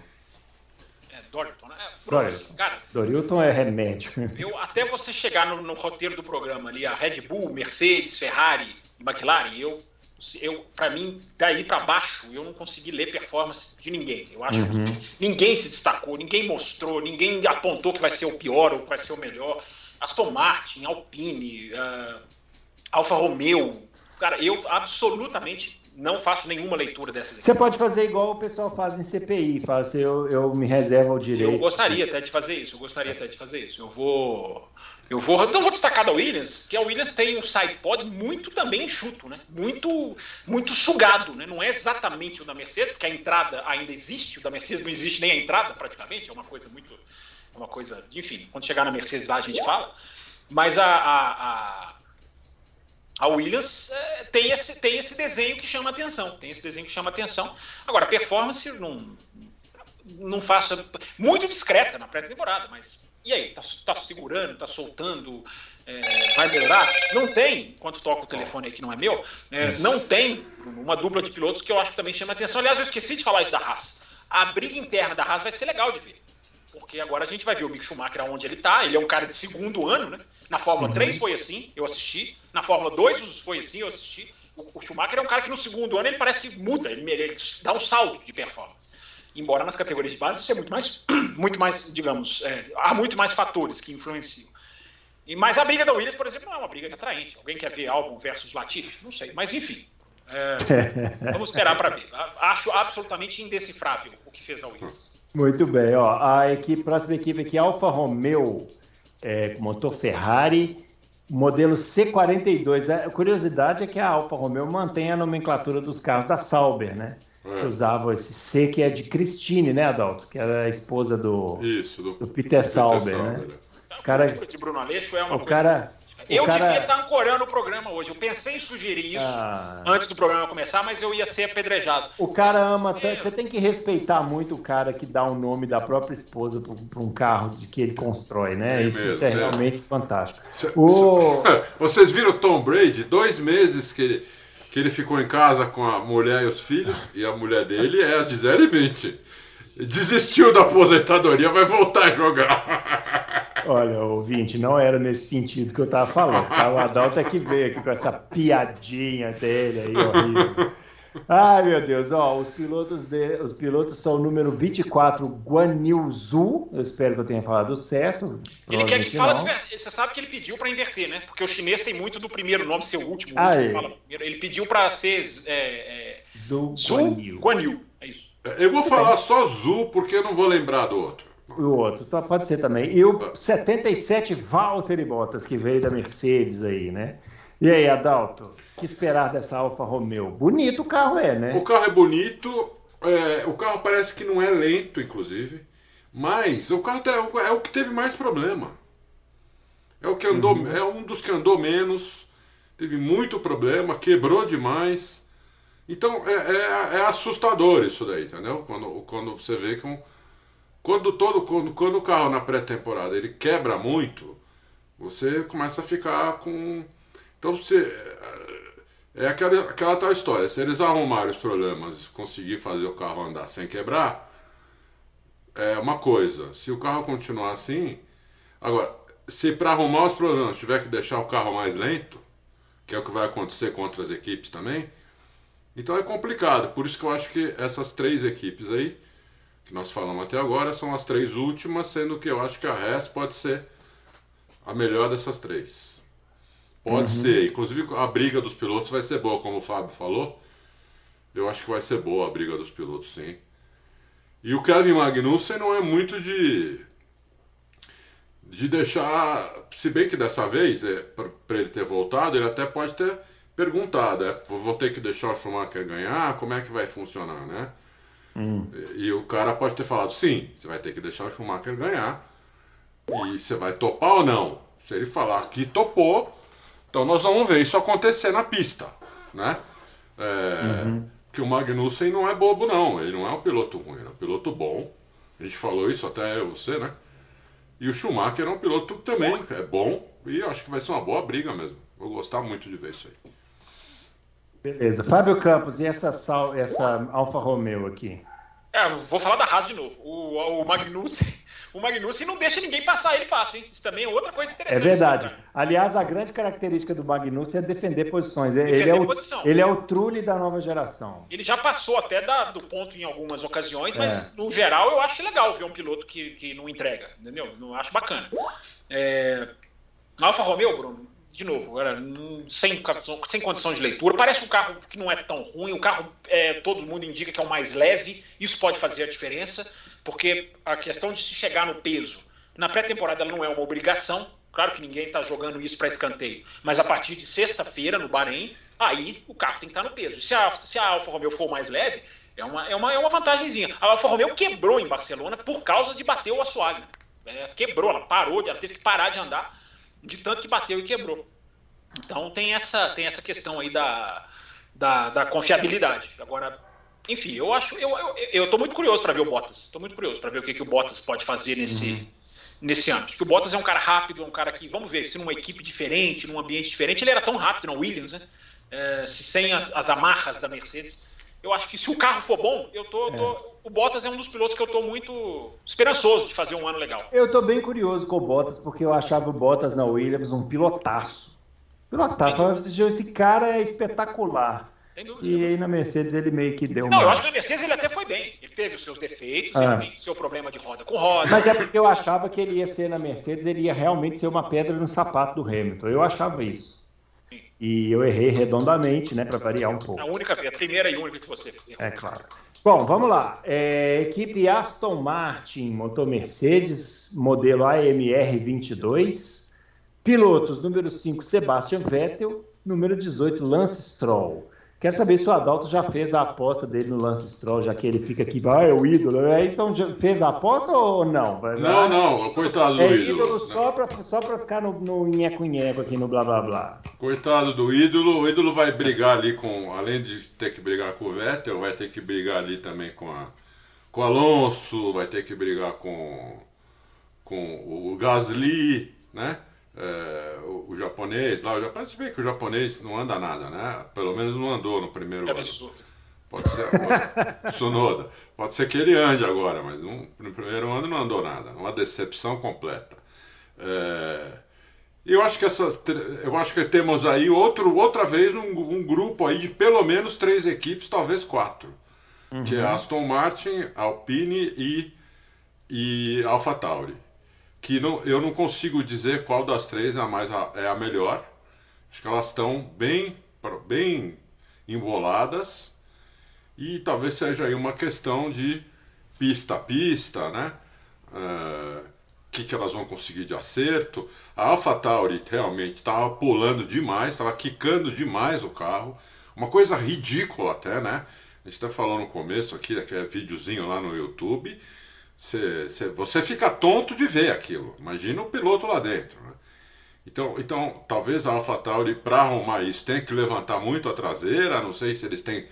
É, Dorilton, né? Dorilton. Cara, Dorilton é remédio. Eu, até você chegar no, no, roteiro do programa ali, a Red Bull, Mercedes, Ferrari McLaren, eu, eu para mim, daí para baixo, eu não consegui ler performance de ninguém. Eu acho uhum. que ninguém se destacou, ninguém mostrou, ninguém apontou que vai ser o pior ou que vai ser o melhor. Aston Martin, Alpine, uh, Alfa Romeo. Cara, eu absolutamente não faço nenhuma leitura dessas. Você pode fazer igual o pessoal faz em CPI, fala assim, eu, eu me reservo o direito. Eu gostaria até de fazer isso, eu gostaria até de fazer isso. Eu vou. Eu vou. Então vou destacar da Williams, que a Williams tem um side pod muito também enxuto, né? Muito, muito sugado, né? Não é exatamente o da Mercedes, porque a entrada ainda existe, o da Mercedes não existe nem a entrada praticamente, é uma coisa muito. Uma coisa. Enfim, quando chegar na Mercedes lá a gente fala. Mas a, a, a Williams é, tem, esse, tem esse desenho que chama atenção. Tem esse desenho que chama atenção. Agora, performance não, não faça. Muito discreta na pré-temporada, mas. E aí? Tá, tá segurando, tá soltando, é, vai melhorar? Não tem, enquanto toca o telefone aí que não é meu, é, não tem uma dupla de pilotos que eu acho que também chama atenção. Aliás, eu esqueci de falar isso da Haas. A briga interna da Haas vai ser legal de ver. Porque agora a gente vai ver o Mick Schumacher aonde ele está. Ele é um cara de segundo ano, né? Na Fórmula uhum. 3 foi assim, eu assisti. Na Fórmula 2 foi assim, eu assisti. O, o Schumacher é um cara que no segundo ano ele parece que muda, ele, ele dá um salto de performance. Embora nas categorias de base isso é muito mais, muito mais digamos, é, há muito mais fatores que influenciam. E, mas a briga da Williams, por exemplo, não é uma briga atraente. Alguém quer ver Albon versus Latifi? Não sei. Mas enfim, é, vamos esperar para ver. Acho absolutamente indecifrável o que fez a Williams. Muito bem, ó. A equipe, próxima equipe aqui, Alfa Romeo, é, motor Ferrari, modelo C42. A curiosidade é que a Alfa Romeo mantém a nomenclatura dos carros da Sauber, né? É. Que usavam esse C que é de Christine, né, Adalto? Que era a esposa do, Isso, do, do Peter, Peter Sauber, Sauber, né? O cara, de Bruno Aleixo é uma o cara, eu cara... devia estar ancorando o programa hoje. Eu pensei em sugerir isso ah. antes do programa começar, mas eu ia ser apedrejado. O cara ama tanto. Você tem que respeitar muito o cara que dá o nome da própria esposa para um carro de que ele constrói, né? É isso, mesmo, isso, é, é, realmente fantástico. Cê, o... Vocês viram o Tom Brady? Dois meses que ele, que ele ficou em casa com a mulher e os filhos, e a mulher dele é a Gisele Bündchen. Desistiu da aposentadoria, vai voltar a jogar. Olha, ouvinte, não era nesse sentido que eu tava falando. Tá? O Adalto é que veio aqui com essa piadinha dele aí, horrível. Ai, meu Deus, ó, os pilotos, de, os pilotos são o número 24, Guan Yu Zhu, eu espero que eu tenha falado certo. Ele quer que fala, de, você sabe que ele pediu para inverter, né? Porque o chinês tem muito do primeiro nome ser o último, o último fala primeiro. Ele pediu para ser é, é, Zhu, Zhu Guan Eu vou falar só Zhu porque eu não vou lembrar do outro. O outro, tá, pode ser também. E o 77 Valtteri Bottas, que veio da Mercedes aí, né? E aí, Adalto, o que esperar dessa Alfa Romeo? Bonito o carro é, né? O carro é bonito, é, o carro parece que não é lento, inclusive, mas o carro é o que teve mais problema. É o que andou, uhum. é um dos que andou menos, teve muito problema, quebrou demais. Então é, é, é assustador isso daí, entendeu? Quando, quando você vê que um quando, todo, quando, quando o carro na pré-temporada ele quebra muito, você começa a ficar com. Então você. É, é aquela, aquela tal história. Se eles arrumarem os problemas conseguir fazer o carro andar sem quebrar, é uma coisa. Se o carro continuar assim. Agora, se para arrumar os problemas tiver que deixar o carro mais lento, que é o que vai acontecer com outras equipes também, então é complicado. Por isso que eu acho que essas três equipes aí que nós falamos até agora são as três últimas, sendo que eu acho que a Res pode ser a melhor dessas três. Pode uhum. ser, inclusive a briga dos pilotos vai ser boa, como o Fábio falou. Eu acho que vai ser boa a briga dos pilotos, sim. E o Kevin Magnussen não é muito de de deixar, se bem que dessa vez é para ele ter voltado, ele até pode ter perguntado, é, vou ter que deixar o Schumacher ganhar, como é que vai funcionar, né? Hum. E, o cara pode ter falado, sim, você vai ter que deixar o Schumacher ganhar. E você vai topar ou não? Se ele falar que topou, então nós vamos ver isso acontecer na pista, né? É, uhum. Que o Magnussen não é bobo, não. Ele não é um piloto ruim, é um piloto bom. A gente falou isso até você, né? E o Schumacher é um piloto também é bom. E acho que vai ser uma boa briga mesmo. Vou gostar muito de ver isso aí. Beleza. Fábio Campos, e essa, essa Alfa Romeo aqui? É, vou falar da Haas de novo. O, o Magnussen, o Magnussen não deixa ninguém passar ele fácil, hein? Isso também é outra coisa interessante. É verdade. Aliás, a grande característica do Magnussen é defender posições. Defender ele, é o, posição. ele é o trule da nova geração. Ele já passou até da, do ponto em algumas ocasiões, mas é. no geral eu acho legal ver um piloto que, que não entrega, entendeu? Não acho bacana. É... Alfa Romeo, Bruno, de novo, agora, sem, sem condição de leitura. Parece um carro que não é tão ruim, o carro, é, todo mundo indica que é o mais leve, isso pode fazer a diferença, porque a questão de se chegar no peso, na pré-temporada não é uma obrigação, claro que ninguém está jogando isso para escanteio, mas a partir de sexta-feira, no Bahrein, aí o carro tem que estar tá no peso. Se a, se a Alfa Romeo for mais leve, é uma, é uma, é uma vantagemzinha. A Alfa Romeo quebrou em Barcelona por causa de bater o assoalho. Né? É, quebrou, ela parou, ela teve que parar de andar de tanto que bateu e quebrou. Então tem essa, tem essa questão aí da, da, da confiabilidade. Agora, enfim, eu acho. Eu, eu, eu tô muito curioso para ver o Bottas. Estou muito curioso para ver o que, que o Bottas pode fazer nesse, uhum. nesse ano. Acho que o Bottas é um cara rápido, é um cara que, vamos ver, se numa equipe diferente, num ambiente diferente, ele era tão rápido na Williams, né? É, se sem as, as amarras da Mercedes. eu acho que se o carro for bom, eu tô, é. tô, o Bottas é um dos pilotos que eu estou muito esperançoso de fazer um ano legal. Eu estou bem curioso com o Bottas, porque eu achava o Bottas na Williams um pilotaço. Pilotaço, esse cara é espetacular. E aí na Mercedes ele meio que deu Não, eu acho que na Mercedes ele até foi bem. Ele teve os seus defeitos, ah. ele teve seu problema de roda com roda. Mas é porque eu achava que ele ia ser na Mercedes, ele ia realmente ser uma pedra no sapato do Hamilton. Eu achava isso. E eu errei redondamente, né, para variar um pouco. A única, a primeira e única que você errou. É claro. Bom, vamos lá. É, equipe Aston Martin, motor Mercedes, modelo AMR 22. Pilotos, número 5, Sebastian Vettel. Número 18, Lance Stroll. Quero saber se o Adalto já fez a aposta dele no Lance Stroll, já que ele fica aqui, vai, ah, é o ídolo. É, então, já fez a aposta ou não? Não, não, coitado do é ídolo. ídolo só para só pra ficar no, no nheco-nheco aqui no blá blá blá. Coitado do ídolo, o ídolo vai brigar ali com, além de ter que brigar com o Vettel, vai ter que brigar ali também com, a, com o Alonso, vai ter que brigar com, com o Gasly, né? É, o, o, japonês lá, o japonês, bem que o japonês não anda nada, né? Pelo menos não andou no primeiro é ano. Pode ser, pode, Sonoda. Pode ser que ele ande agora, mas no, no primeiro ano não andou nada. Uma decepção completa. É, eu acho que essas, eu acho que temos aí outro, outra vez um, um grupo aí de pelo menos três equipes, talvez quatro, uhum. que é uhum. Aston Martin, Alpine e e AlphaTauri que não, eu não consigo dizer qual das três é a, mais, é a melhor. Acho que elas estão bem, bem emboladas e talvez seja aí uma questão de pista a pista, né? O uh, que, que elas vão conseguir de acerto. A AlphaTauri realmente estava pulando demais, estava quicando demais o carro. Uma coisa ridícula até, né? A gente até falou no começo aqui, aquele videozinho lá no YouTube Cê, cê, você fica tonto de ver aquilo. Imagina o piloto lá dentro. Né? Então, então, talvez a AlphaTauri, para arrumar isso, tenha que levantar muito a traseira. Não sei se eles têm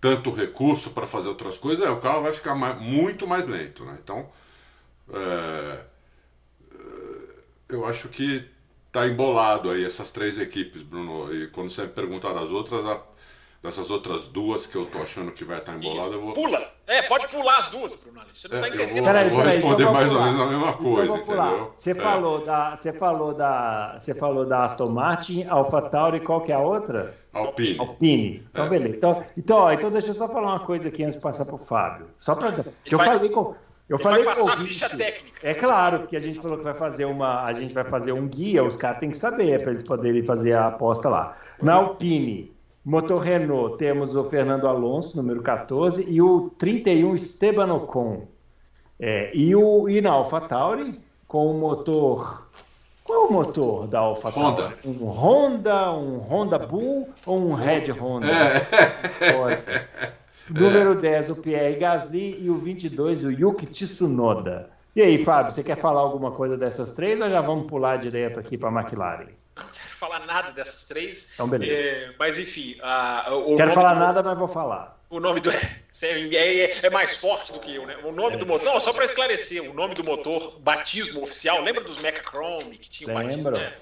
tanto recurso para fazer outras coisas. o carro vai ficar mais, muito mais lento. Né? Então, é, é eu acho que está embolado aí essas três equipes, Bruno. E quando você me perguntar das outras, a dessas outras duas que eu tô achando que vai estar embolada, eu vou. Pula! É, pode pular as duas, Bruno. Você não é, tá entendendo. Eu vou, peraí, vou peraí, responder então mais ou menos a mesma coisa, entendeu? Você é. falou da. Você falou da. Você falou da Aston Martin, AlphaTauri, qual que é a outra? Alpine. Alpine. Então, é. beleza. Então, então, ó, então, deixa eu só falar uma coisa aqui antes de passar pro Fábio. Só para. Que eu vai, falei com. Eu falei vai passar a ficha técnica. É claro, porque a gente falou que vai fazer uma. A gente vai fazer um guia, os caras têm que saber, para eles poderem fazer a aposta lá. Na Alpine. Motor Renault, temos o Fernando Alonso, número 14, e o 31 Esteban Ocon. É, e, o, e na AlphaTauri, com o motor. Qual é o motor da AlphaTauri? Honda. Um Honda, um Honda Bull ou um Red Honda? É. Número é. 10, o Pierre Gasly, e o 22, o Yuki Tsunoda. E aí, Fábio, você quer falar alguma coisa dessas três ou já vamos pular direto aqui para a McLaren? Não quero falar nada dessas três. Então, beleza. É, mas, enfim. A, o quero falar do, nada, mas vou falar. O nome do. É, é, é, mais forte do que eu, né? O nome é. do motor. Não, só para esclarecer, o nome do motor, batismo oficial. Lembra dos Mechachrome que tinha o batismo? Né?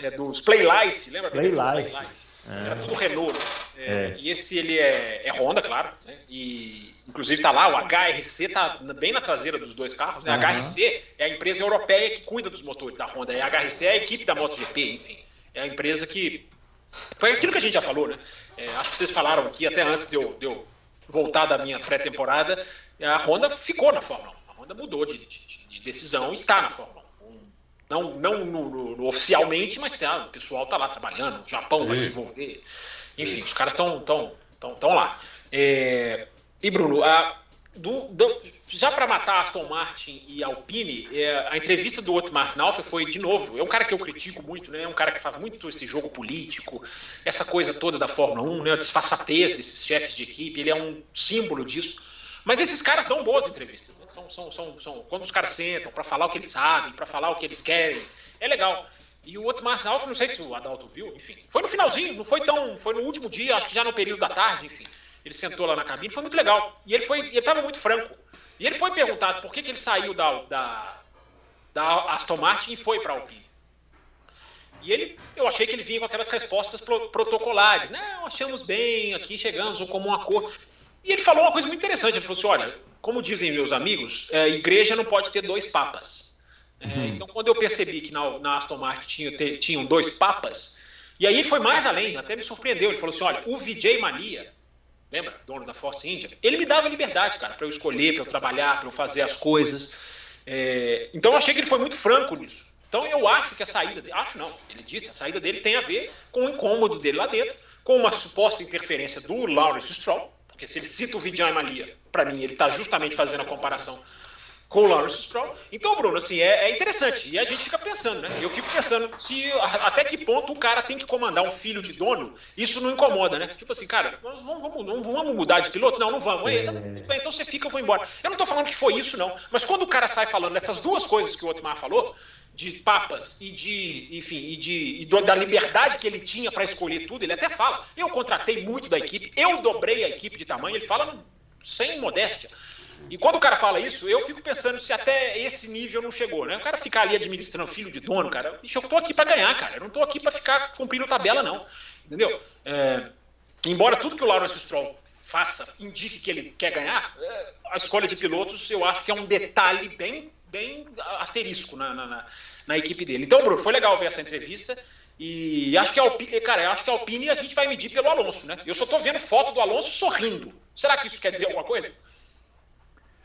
É, dos Playlife, lembra? Playlife. Play é. Era tudo Renault. Né? É, e esse ele é, Honda, claro. Né? E Inclusive está lá, o HRC está bem na traseira dos dois carros. Né? A HRC é a empresa europeia que cuida dos motores da Honda. E a HRC é a equipe da MotoGP, enfim. É a empresa que. Foi aquilo que a gente já falou, né? É, acho que vocês falaram aqui, até antes de eu, de eu voltar da minha pré-temporada, a Honda ficou na Fórmula 1. A Honda mudou de, de, de decisão e está na Fórmula 1. Não, não no, no, no oficialmente, mas tá, o pessoal está lá trabalhando, o Japão Sim. vai se envolver. Enfim, os caras estão tão, tão, tão lá. É, e Bruno, do, do, já para matar Aston Martin e Alpine, é, a entrevista do Otmar Snalfer foi, de novo, é um cara que eu critico muito, né? É um cara que faz muito esse jogo político, essa coisa toda da Fórmula 1, né? A disfarçatez desses chefes de equipe, ele é um símbolo disso. Mas esses caras dão boas entrevistas. Né? São, são, são, são, quando os caras sentam para falar o que eles sabem, para falar o que eles querem, é legal. E o Otmar Snalfer, não sei se o Adalto viu, enfim, foi no finalzinho, não foi tão, foi no último dia, acho que já no período da tarde, enfim ele sentou lá na cabine, foi muito legal. E ele foi, ele estava muito franco. E ele foi perguntado por que, que ele saiu da, da, da Aston Martin e foi para a Alpine. E ele, eu achei que ele vinha com aquelas respostas pro, protocolares. Não, achamos bem, aqui chegamos um comum acordo. E ele falou uma coisa muito interessante. Ele falou assim: olha, como dizem meus amigos, é, igreja não pode ter dois papas. É, uhum. Então, quando eu percebi que na, na Aston Martin tinha, tinham dois papas, e aí ele foi mais além, até me surpreendeu. Ele falou assim: olha, o Vijay Mania, lembra, dono da Force India, ele me dava liberdade, cara, para eu escolher, para eu trabalhar, para eu fazer as coisas. É, então eu achei que ele foi muito franco nisso. Então eu acho que a saída dele, acho não, ele disse, a saída dele tem a ver com o incômodo dele lá dentro, com uma suposta interferência do Lawrence Stroll, porque se ele cita o Vijay Malia, para mim ele está justamente fazendo a comparação com o Lawrence Stroll. Então, Bruno, assim, é, é, interessante. E a gente fica pensando, né? Eu fico pensando se até que ponto o cara tem que comandar um filho de dono, isso não incomoda, né? Tipo assim, cara, nós vamos, vamos, não vamos mudar de piloto? Não, não vamos. É, é. Então você fica, eu vou embora. Eu não tô falando que foi isso, não. Mas quando o cara sai falando dessas duas coisas que o Otmar falou, de papas e de, enfim, e de e da liberdade que ele tinha para escolher tudo, ele até fala: eu contratei muito da equipe, eu dobrei a equipe de tamanho. Ele fala sem modéstia. E quando o cara fala isso, eu fico pensando se até esse nível não chegou, né? O cara ficar ali administrando filho de dono, cara. Bicho, eu tô aqui para ganhar, cara. Eu não tô aqui para ficar cumprindo tabela, não. Entendeu? É, embora tudo que o Lawrence Stroll faça indique que ele quer ganhar, é, a escolha de pilotos eu acho que é um detalhe bem, bem asterisco na, na, na equipe dele. Então, Bruno, foi legal ver essa entrevista. E acho que a Alpine, cara, acho que a Alpine a gente vai medir pelo Alonso, né? Eu só tô vendo foto do Alonso sorrindo. Será que isso quer dizer alguma coisa?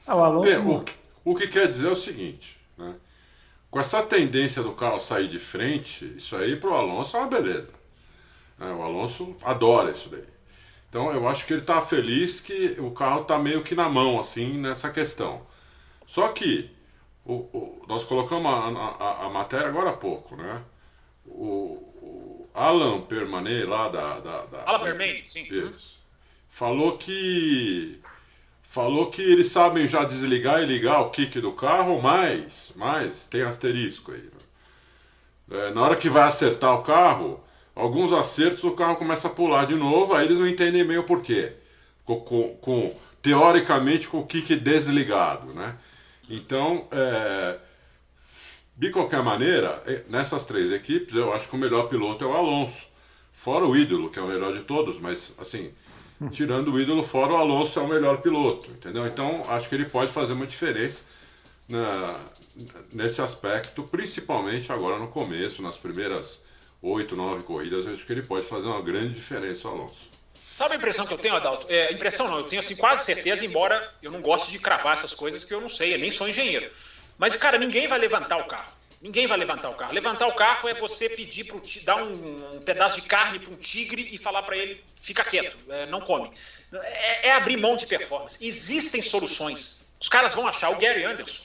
Ah, o, Alonso... o, que, o que quer dizer é o seguinte, né? Com essa tendência do carro sair de frente, isso aí pro Alonso é uma beleza. É, o Alonso adora isso daí. Então eu acho que ele está feliz que o carro está meio que na mão, assim, nessa questão. Só que o, o, nós colocamos a, a, a, matéria agora há pouco, né? O, o Alan Permanet lá da. da, da Alan Permanet, sim. Isso. Falou que falou que eles sabem já desligar e ligar o kick do carro, mas, mas tem asterisco aí. Né? É, na hora que vai acertar o carro, alguns acertos o carro começa a pular de novo, aí eles não entendem meio o porquê. Com, com, com, teoricamente com o kick desligado, né? Então, é, de qualquer maneira, nessas três equipes, eu acho que o melhor piloto é o Alonso. Fora o ídolo, que é o melhor de todos, mas assim, tirando o ídolo fora, o Alonso é o melhor piloto, entendeu? Então acho que ele pode fazer uma diferença na, nesse aspecto, principalmente agora no começo, nas primeiras oito, nove corridas, acho que ele pode fazer uma grande diferença, o Alonso. Sabe a impressão que eu tenho, Adalto? É, impressão não, eu tenho assim, quase certeza, embora eu não goste de cravar essas coisas que eu não sei, eu nem sou engenheiro. Mas, cara, ninguém vai levantar o carro. Ninguém vai levantar o carro. Levantar o carro é você pedir para dar um, um, pedaço de carne para um tigre e falar para ele fica quieto, é, não come. É, é, abrir mão de performance. Existem soluções. Os caras vão achar. O Gary Anderson,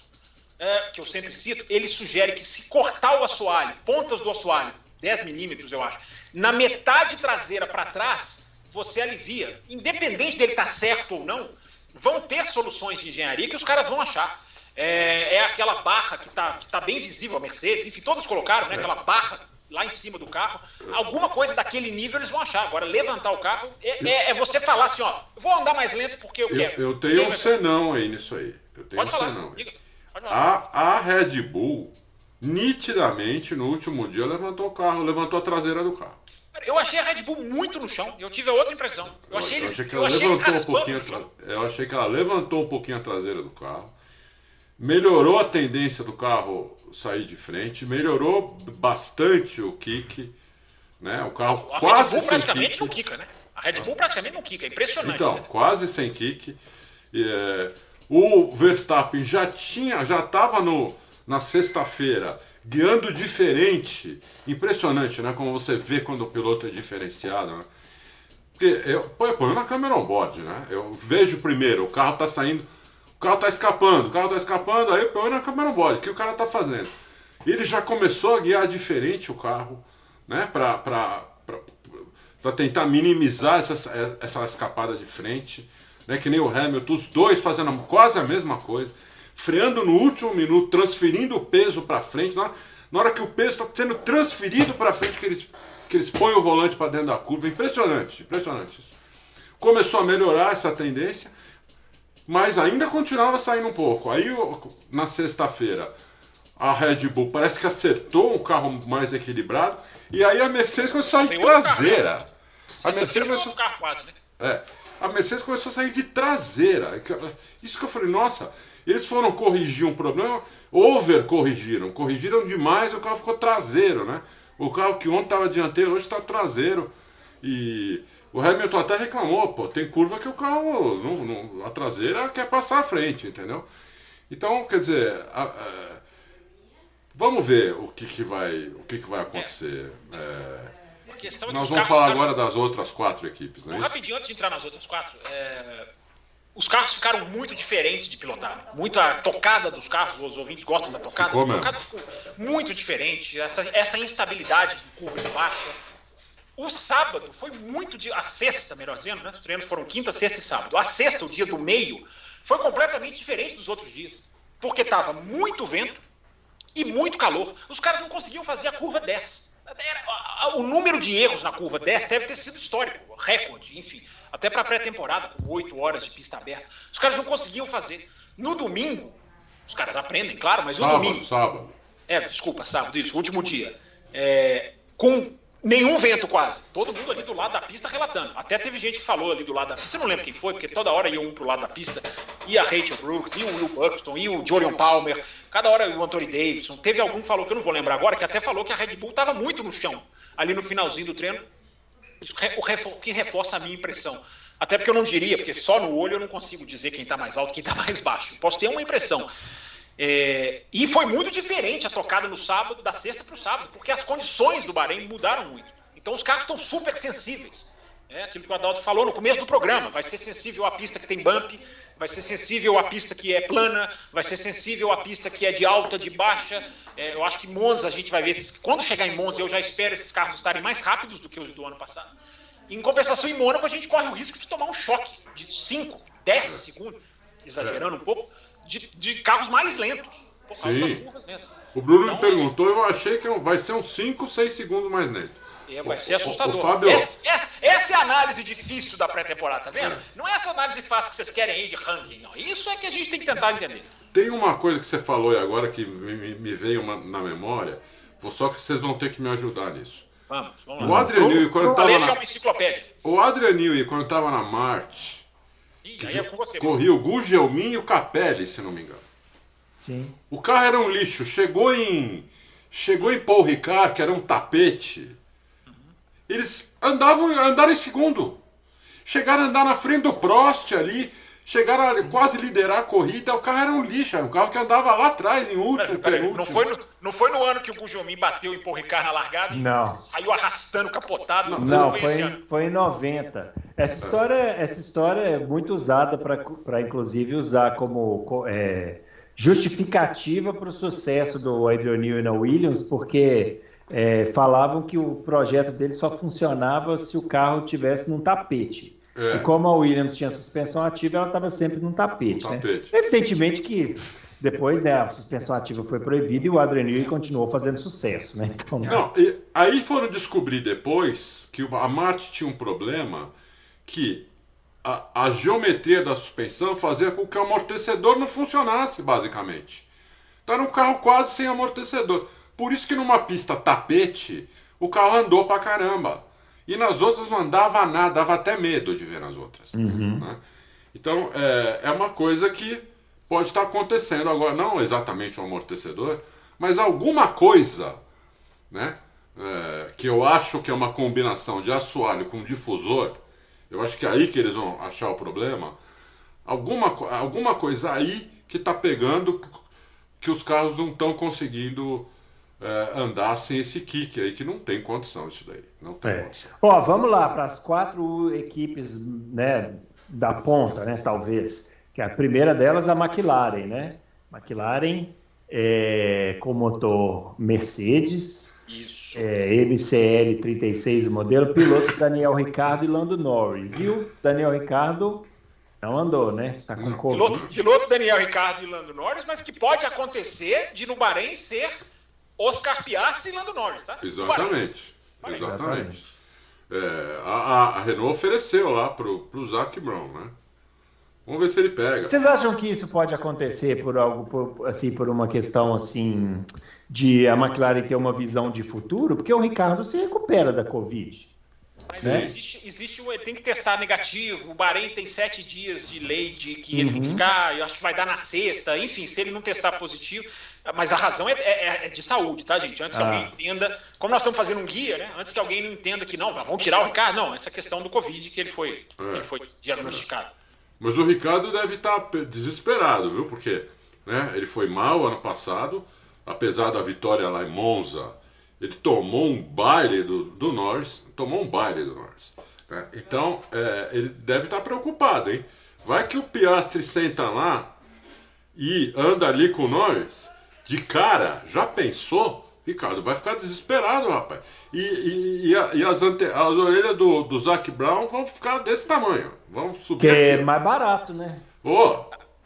é, que eu sempre cito, ele sugere que se cortar o assoalho, pontas do assoalho, 10 milímetros eu acho, na metade traseira para trás, você alivia. Independente dele estar tá certo ou não, vão ter soluções de engenharia que os caras vão achar. É, é aquela barra que está que tá bem visível a Mercedes, enfim, todos colocaram, né? Aquela barra lá em cima do carro. Alguma coisa daquele nível eles vão achar. Agora, levantar o carro é, é, é você falar assim, ó, vou andar mais lento porque eu, eu quero. Eu tenho um senão aí nisso aí. Eu tenho Pode um falar, senão. A, a Red Bull, nitidamente, no último dia, levantou o carro, levantou a traseira do carro. Eu achei a Red Bull muito no chão. Eu tive a outra impressão. Eu achei, eu achei que ela levantou um pouquinho. Eu achei que ela levantou um pouquinho a traseira do carro melhorou a tendência do carro sair de frente, melhorou bastante o kick, né? O carro a quase Red Bull praticamente kick. não quica, né? A Red Bull praticamente não quica, é impressionante. Então, né? quase sem kick. É, o Verstappen já tinha, já estava no na sexta-feira guiando diferente, impressionante, né? Como você vê quando o piloto é diferenciado, né? Porque eu põe na câmera on-board, né? Eu vejo primeiro, o carro está saindo carro tá escapando, o carro tá escapando, aí põe na câmera bode, o que o cara tá fazendo? Ele já começou a guiar diferente o carro, né, pra, pra, pra, pra tentar minimizar essa, essa escapada de frente, né, que nem o Hamilton, os dois fazendo quase a mesma coisa, freando no último minuto, transferindo o peso para frente, na hora, na hora que o peso está sendo transferido para frente, que eles, que eles põem o volante para dentro da curva, impressionante, impressionante isso. Começou a melhorar essa tendência, mas ainda continuava saindo um pouco. Aí na sexta-feira a Red Bull parece que acertou um carro mais equilibrado e aí a Mercedes começou a sair de traseira. A Mercedes começou... quase, né? É. a Mercedes começou a sair de traseira. Isso que eu falei, nossa, eles foram corrigir um problema, over corrigiram, corrigiram demais, o carro ficou traseiro, né? O carro que ontem estava dianteiro, hoje está traseiro. E o Hamilton até reclamou, pô, tem curva que o carro, não, não, a traseira quer passar à frente, entendeu? Então, quer dizer, a, a, vamos ver o que, que, vai, o que, que vai acontecer. É. É, nós vamos falar agora das outras quatro equipes, né? Rapidinho, antes de entrar nas outras quatro, é, os carros ficaram muito diferentes de pilotar. Muito a tocada dos carros, os ouvintes gostam da tocada. Ficou a tocada ficou muito diferente. Essa, essa instabilidade de curva de baixa. O sábado foi muito de. A sexta, melhor dizendo, né? Os treinos foram quinta, sexta e sábado. A sexta, o dia do meio, foi completamente diferente dos outros dias. Porque estava muito vento e muito calor. Os caras não conseguiam fazer a curva 10. O número de erros na curva 10 deve ter sido histórico, recorde, enfim. Até para pré-temporada, com 8 horas de pista aberta. Os caras não conseguiam fazer. No domingo, os caras aprendem, claro, mas no sábado, domingo. Sábado. É, desculpa, sábado, isso, último dia. É, com nenhum vento quase. Todo mundo ali do lado da pista relatando. Até teve gente que falou ali do lado da pista. Eu não lembro quem foi, porque toda hora ia um pro lado da pista. Ia a Rachel Brooks, ia o Will Buxton, ia o Julian Palmer. Cada hora o Anthony Davidson. Teve algum que falou, que eu não vou lembrar agora, que até falou que a Red Bull estava muito no chão. Ali no finalzinho do treino. O que reforça a minha impressão. Até porque eu não diria, porque só no olho eu não consigo dizer quem está mais alto e quem está mais baixo. Posso ter uma impressão. É, e foi muito diferente a tocada no sábado, da sexta para o sábado, porque as condições do Bahrein mudaram muito. Então os carros estão super sensíveis. É aquilo que o Adalto falou no começo do programa. Vai ser sensível à pista que tem bump, vai ser sensível à pista que é plana, vai ser sensível à pista que é de alta, de baixa. É, eu acho que Monza a gente vai ver. Esses, quando chegar em Monza, eu já espero esses carros estarem mais rápidos do que os do ano passado. Em compensação, em Mônaco, a gente corre o risco de tomar um choque de 5, 10 segundos, exagerando um pouco, de, de carros mais lentos. Por causa Sim. das curvas lentas. O Bruno então, me perguntou, eu achei que vai ser uns 5, 6 segundos mais lento. É, vai ser assustador. O, o Fábio... essa, essa, essa, é a análise difícil da pré-temporada, tá vendo? É. Não é essa análise fácil que vocês querem aí de ranking, não. Isso é que a gente tem que tentar entender. Tem uma coisa que você falou agora que me, me veio uma, na memória, só que vocês vão ter que me ajudar nisso. Vamos, vamos o Adrian Newey, quando estava na... O Adrian Newey, quando estava na Marte, Ih, é você, corria o Gugelmin e o Capelli, se não me engano. Sim. O carro era um lixo. Chegou em chegou em Paul Ricard, que era um tapete. Eles andavam, andaram em segundo. Chegaram a andar na frente do Prost ali. Chegaram a quase liderar a corrida. O carro era um lixo. Era um carro que andava lá atrás, em último, pera, pera, não, foi no, não foi no ano que o Gujomin bateu em Paul Ricard na largada? Não. Saiu arrastando, capotado? Não, não foi, foi, foi, em 90. Essa história, essa história é muito usada para, inclusive, usar como é, justificativa para o sucesso do Adrian Newey na Williams, porque é, falavam que o projeto dele só funcionava se o carro tivesse num tapete. É. E como a Williams tinha suspensão ativa, ela estava sempre num tapete. Né? tapete. Evidentemente que depois né, a suspensão ativa foi proibida e o Adrenil continuou fazendo sucesso. Né? Então, Não, aí foram descobrir depois que a Marte tinha um problema que a, a, geometria da suspensão fazia com que o amortecedor não funcionasse, basicamente. Então era um carro quase sem amortecedor. Por isso que numa pista tapete, o carro andou pra caramba. E nas outras não andava nada, dava até medo de ver nas outras. Uhum. Né? Então é, é uma coisa que pode estar acontecendo agora, não exatamente um amortecedor, mas alguma coisa, né? É, que eu acho que é uma combinação de assoalho com difusor, eu acho que é aí que eles vão achar o problema. Alguma, alguma coisa aí que está pegando que os carros não estão conseguindo é, andar sem esse kick aí, que não tem condição isso daí. Não tem é. condição. Ó, vamos lá para as quatro equipes né, da ponta, né, talvez. Que a primeira delas é a McLaren, né? McLaren é, com motor Mercedes, Isso. É, MCL 36 o modelo, piloto Daniel Ricardo e Lando Norris. E o Daniel Ricardo não andou, né? Tá com Covid. Piloto, piloto Daniel Ricardo e Lando Norris, mas que pode acontecer de no Bahrein ser Oscar Piastri e Lando Norris, tá? Exatamente. Exatamente. É, a, a, Renault ofereceu lá pro, pro Zac Brown, né? Vamos ver se ele pega. Vocês acham que isso pode acontecer por algo, por, assim, por uma questão assim de a McLaren ter uma visão de futuro? Porque o Ricardo se recupera da Covid. Mas né? existe, existe, ele tem que testar negativo. O Bahrein tem sete dias de lei de que ele tem que uhum. ficar, eu acho que vai dar na sexta, enfim, se ele não testar positivo. Mas a razão é, é, é de saúde, tá, gente? Antes que ah. alguém entenda. Como nós estamos fazendo um guia, né? Antes que alguém não entenda que não, vão tirar o Ricardo. Não, essa questão do Covid que ele foi, é. ele foi diagnosticado. Mas o Ricardo deve estar tá desesperado, viu? Porque né, ele foi mal ano passado, apesar da vitória lá em Monza ele tomou um baile do, do Norris, tomou um baile do Norris. Né? Então, é, ele deve estar preocupado, hein? Vai que o Piastri senta lá e anda ali com o Norris, de cara, já pensou? Ricardo vai ficar desesperado, rapaz. E, e, e, a, e as, ante, as orelhas do, do Zac Brown vão ficar desse tamanho. Vão subir. Que aqui. é mais barato, né? Ô, oh,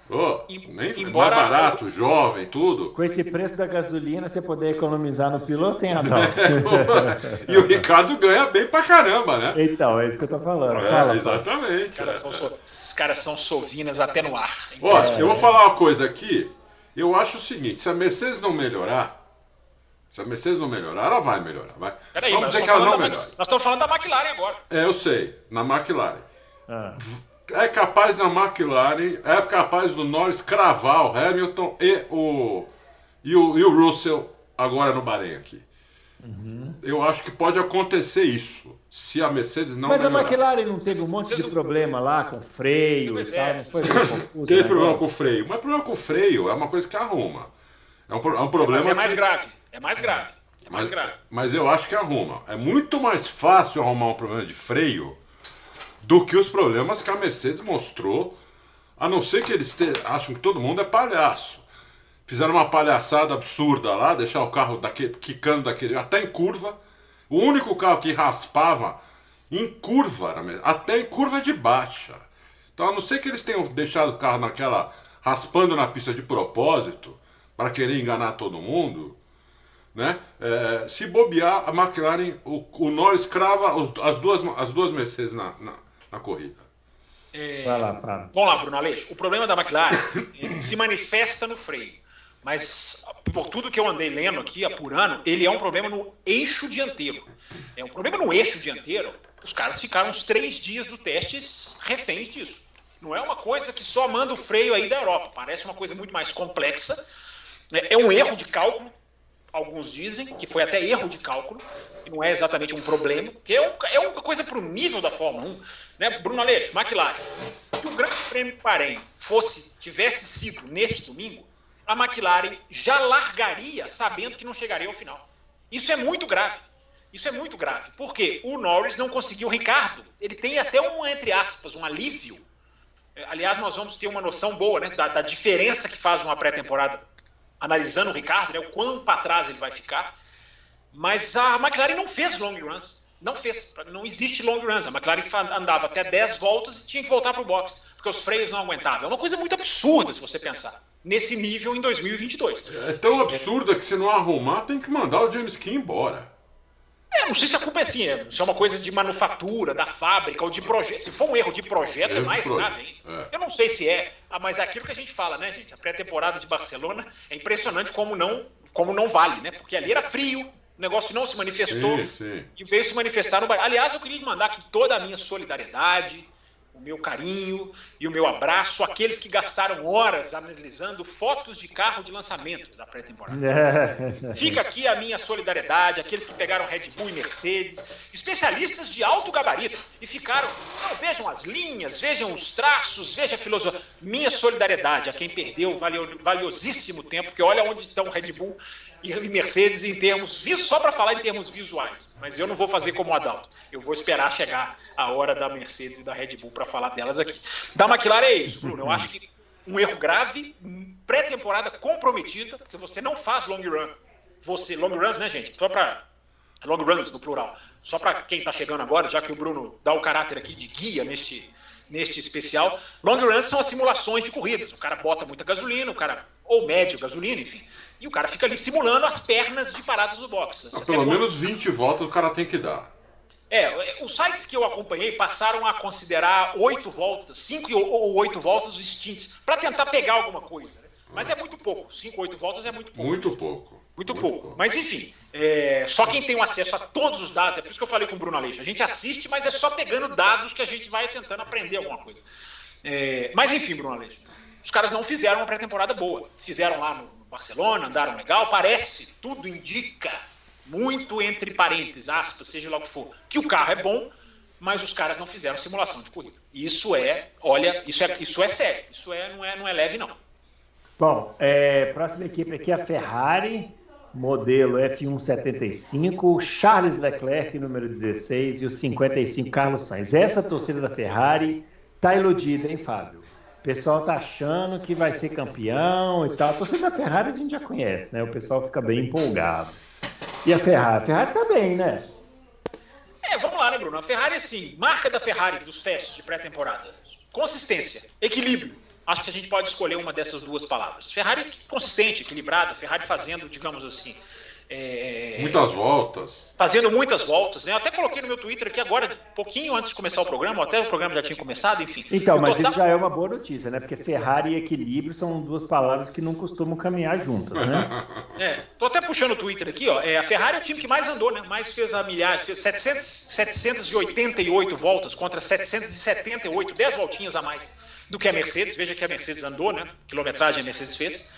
Oh, nem embora mais barato, jovem, tudo. Com esse preço da gasolina, você poder economizar no piloto, tem Adalto. e o Ricardo ganha bem pra caramba, né? Então, é isso que eu tô falando. É, Fala, exatamente. Os caras, é. são, os caras são sovinas até no ar. Ó, é. eu vou falar uma coisa aqui. Eu acho o seguinte: se a Mercedes não melhorar, se a Mercedes não melhorar, ela vai melhorar. Vai. Peraí, Vamos dizer que ela não melhora. Nós estamos falando da McLaren agora. É, eu sei, na McLaren. Ah é capaz da McLaren, é capaz do Norris cravar o Hamilton e o, e o, e o Russell agora no Bahrein aqui. Uhum. Eu acho que pode acontecer isso, se a Mercedes não Mas melhorar. a McLaren não teve um monte de problema lá com freio e tal, não foi confuso. Teve problema com o freio, mas problema com o freio é uma coisa que arruma. É um, é um problema. Mas é mais que... grave, é mais grave. É mais mas, grave. Mas eu acho que arruma. É muito mais fácil arrumar um problema de freio do que os problemas que a Mercedes mostrou, a não ser que eles te... acham que todo mundo é palhaço. Fizeram uma palhaçada absurda lá, deixar o carro daquele, quicando daquele, até em curva. O único carro que raspava em curva, até em curva de baixa. Então, a não ser que eles tenham deixado o carro naquela, raspando na pista de propósito, para querer enganar todo mundo, né? É, se bobear, a McLaren, o, o Norris crava os, as, duas, as duas Mercedes na, na, na corrida. É... Vai lá, Fábio. Vamos lá, Bruno Aleixo. O problema da McLaren se manifesta no freio. Mas por tudo que eu andei lendo aqui, apurando, ele é um problema no eixo dianteiro. É um problema no eixo dianteiro. Os caras ficaram uns três dias do teste reféns disso. Não é uma coisa que só manda o freio aí da Europa. Parece uma coisa muito mais complexa. É, é um erro de cálculo alguns dizem, que foi até erro de cálculo, e não é exatamente um problema, que é, é uma coisa para o nível da Fórmula 1. Né? Bruno Aleixo, McLaren, se o Grande Prêmio Bahrein fosse, tivesse sido neste domingo, a McLaren já largaria sabendo que não chegaria ao final. Isso é muito grave. Isso é muito grave. Porque o Norris não conseguiu o Ricardo. Ele tem até um, entre aspas, um alívio. Aliás, nós vamos ter uma noção boa né, da, da diferença que faz uma pré-temporada analisando o Ricardo, né, o quão para trás ele vai ficar. Mas a McLaren não fez long runs. Não fez. Não existe long runs. A McLaren andava até 10 voltas e tinha que voltar para o box, porque os freios não aguentavam. É uma coisa muito absurda se você pensar. Nesse nível em 2022. É tão absurda que se não arrumar, tem que mandar o James Key embora. É, não sei se a culpa é assim, é, se é uma coisa de manufatura, da fábrica ou de projeto. Se for um erro de projeto, é mais grave hein? É. Eu não sei se é, ah, mas é aquilo que a gente fala, né, gente? A pré-temporada de Barcelona é impressionante como não, como não vale, né? Porque ali era frio, o negócio não se manifestou sim, sim. e veio se manifestar no Aliás, eu queria mandar aqui toda a minha solidariedade o meu carinho e o meu abraço àqueles que gastaram horas analisando fotos de carro de lançamento da pré-temporada. Fica aqui a minha solidariedade, àqueles que pegaram Red Bull e Mercedes, especialistas de alto gabarito, e ficaram, não, vejam as linhas, vejam os traços, vejam a filosofia. Minha solidariedade a quem perdeu valiosíssimo tempo, porque olha onde estão Red Bull e Mercedes em termos, só para falar em termos visuais, mas eu não vou fazer como o Adalto. Eu vou esperar chegar a hora da Mercedes e da Red Bull para falar delas aqui. Da McLaren é isso, Bruno. Eu acho que um erro grave, pré-temporada comprometida, porque você não faz long run. Você, long runs, né, gente? Só para long runs no plural. Só para quem está chegando agora, já que o Bruno dá o caráter aqui de guia neste neste especial. Long runs são as simulações de corridas. O cara bota muita gasolina, o cara ou médio gasolina, enfim. E o cara fica ali simulando as pernas de paradas do box. Ah, pelo menos 20 voltas o cara tem que dar. É, os sites que eu acompanhei passaram a considerar oito voltas, cinco ou oito voltas os stints, para tentar pegar alguma coisa. Né? Mas é muito pouco. Cinco, oito voltas é muito pouco. Muito pouco. Muito, muito pouco. pouco. Mas enfim, é, só quem tem o acesso a todos os dados, é por isso que eu falei com o Bruno Aleixo. A gente assiste, mas é só pegando dados que a gente vai tentando aprender alguma coisa. É, mas enfim, Bruno Aleixo, os caras não fizeram uma pré-temporada boa. Fizeram lá no Barcelona, andaram legal, parece, tudo indica, muito entre parênteses, aspas, seja lá o que for, que o carro é bom, mas os caras não fizeram simulação de corrida. Isso é, olha, isso é, isso é sério, isso é, não, é, não é leve, não. Bom, é, próxima equipe aqui é a Ferrari, modelo F175, Charles Leclerc, número 16, e o 55, Carlos Sainz. Essa torcida da Ferrari tá iludida, hein, Fábio? O pessoal tá achando que vai ser campeão e tal. A torcida da Ferrari a gente já conhece, né? O pessoal fica bem empolgado. E a Ferrari? A Ferrari tá bem, né? É, vamos lá, né, Bruno? A Ferrari, assim, marca da Ferrari dos testes de pré-temporada. Consistência, equilíbrio. Acho que a gente pode escolher uma dessas duas palavras. Ferrari consistente, equilibrada, Ferrari fazendo, digamos assim, é, muitas voltas. Fazendo muitas voltas. Né? Eu até coloquei no meu Twitter aqui agora, pouquinho antes de começar o programa, até o programa já tinha começado, enfim. Então, mas isso já é uma boa notícia, né? Porque Ferrari e equilíbrio são duas palavras que não costumam caminhar juntas, né? é, tô até puxando o Twitter aqui, ó. É, a Ferrari é o time que mais andou, né? Mais fez a milhares, fez 700, 788 voltas contra 778, 10 voltinhas a mais do que a Mercedes. Veja que a Mercedes andou, né? Quilometragem a Mercedes fez.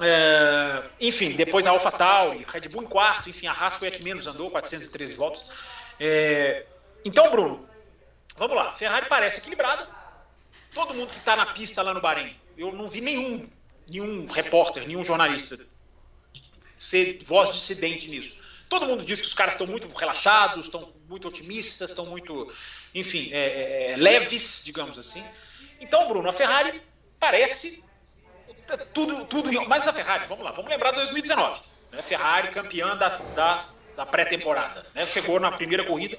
É, enfim, depois a Alpha Tauri, Red Bull em quarto, enfim, a Haas foi a que menos andou, 413 voltas. É, então, Bruno, vamos lá. Ferrari parece equilibrada. Todo mundo que está na pista lá no Bahrein, eu não vi nenhum, nenhum repórter, nenhum jornalista ser voz dissidente nisso. Todo mundo diz que os caras estão muito relaxados, estão muito otimistas, estão muito, enfim, é, é, é leves, digamos assim. Então, Bruno, a Ferrari parece tudo, tudo. Mas a Ferrari, vamos lá, vamos lembrar 2019. Né? Ferrari campeã da, da, da pré-temporada. Né? Chegou na primeira corrida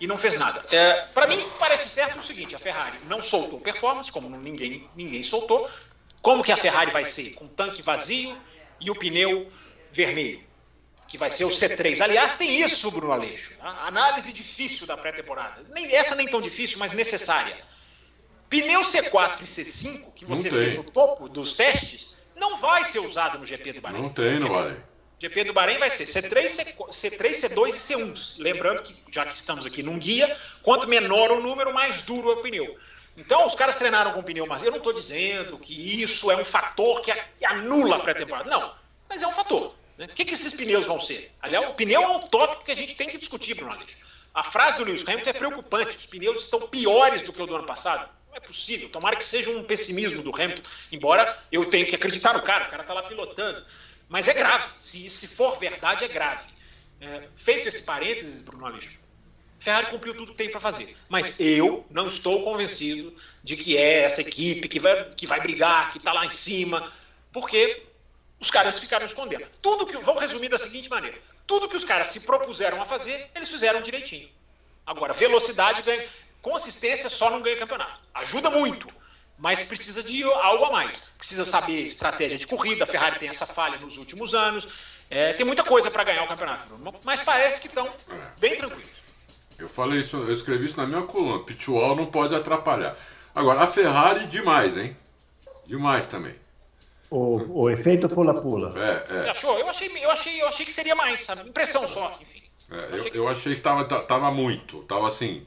e não fez nada. É, Para mim, parece certo o seguinte: a Ferrari não soltou performance, como ninguém, ninguém soltou. Como que a Ferrari vai ser? Com tanque vazio e o pneu vermelho, que vai ser o C3. Aliás, tem isso, Bruno Aleixo. A análise difícil da pré-temporada. Nem, essa nem tão difícil, mas necessária. Pneu C4 e C5, que você vê no topo dos testes, não vai ser usado no GP do Bahrein. Não tem no Bahrein. GP do Bahrein vai ser C3, C3, C2 e C1. Lembrando que, já que estamos aqui num guia, quanto menor o número, mais duro é o pneu. Então, os caras treinaram com pneu mais. Eu não estou dizendo que isso é um fator que anula a pré-temporada. Não, mas é um fator. Né? O que, que esses pneus vão ser? Aliás, o pneu é um tópico que a gente tem que discutir, Bruno Aleixo. A frase do Lewis Hamilton é preocupante. Os pneus estão piores do que o do ano passado. Não é possível. Tomara que seja um pessimismo do Hamilton, embora eu tenha que acreditar no cara, o cara está lá pilotando. Mas é grave. Se, se for verdade, é grave. É, feito esse parênteses, Bruno Aleixo, Ferrari cumpriu tudo que tem para fazer. Mas eu não estou convencido de que é essa equipe que vai, que vai brigar, que está lá em cima, porque os caras ficaram escondendo. Tudo que. Vamos resumir da seguinte maneira: tudo que os caras se propuseram a fazer, eles fizeram direitinho. Agora, velocidade ganha. Consistência só não ganha campeonato. Ajuda muito, mas precisa de algo a mais. Precisa saber estratégia de corrida. A Ferrari tem essa falha nos últimos anos. É, tem muita coisa para ganhar o campeonato, mas parece que estão bem tranquilos. Eu falei isso, eu escrevi isso na minha coluna. Pitwall não pode atrapalhar. Agora, a Ferrari, demais, hein? Demais também. O, o efeito pula-pula. É, é. Você achou? Eu achei, eu, achei, eu achei que seria mais, sabe? Impressão só, enfim. É, eu, eu, eu, achei que tava, tava muito. Tava assim.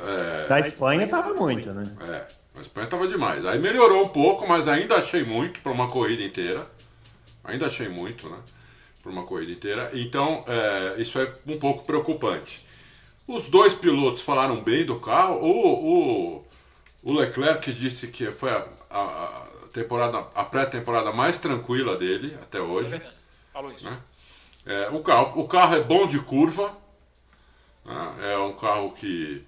É... Da Espanha tava muito, né? É, a Espanha tava demais. Aí melhorou um pouco, mas ainda achei muito para uma corrida inteira. Ainda achei muito, né? Para uma corrida inteira. Então, é, isso é um pouco preocupante. Os dois pilotos falaram bem do carro. O, o, o Leclerc disse que foi a, a, a temporada, a pré-temporada mais tranquila dele até hoje. É Falou isso. Né? É, o, carro, o carro é bom de curva. Né? É um carro que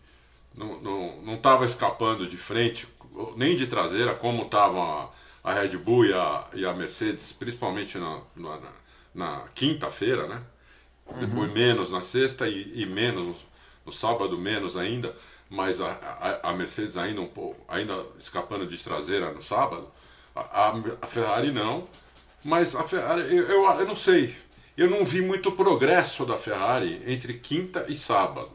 não estava escapando de frente, nem de traseira, como estavam a, a, Red Bull e a, e a Mercedes, principalmente na, na, na quinta-feira, né? Uhum. Depois menos na sexta e, e, menos no, no sábado, menos ainda, mas a, a, a, Mercedes ainda um pouco, ainda escapando de traseira no sábado, a, a Ferrari não, mas a Ferrari, eu, eu, eu não sei, eu não vi muito progresso da Ferrari entre quinta e sábado,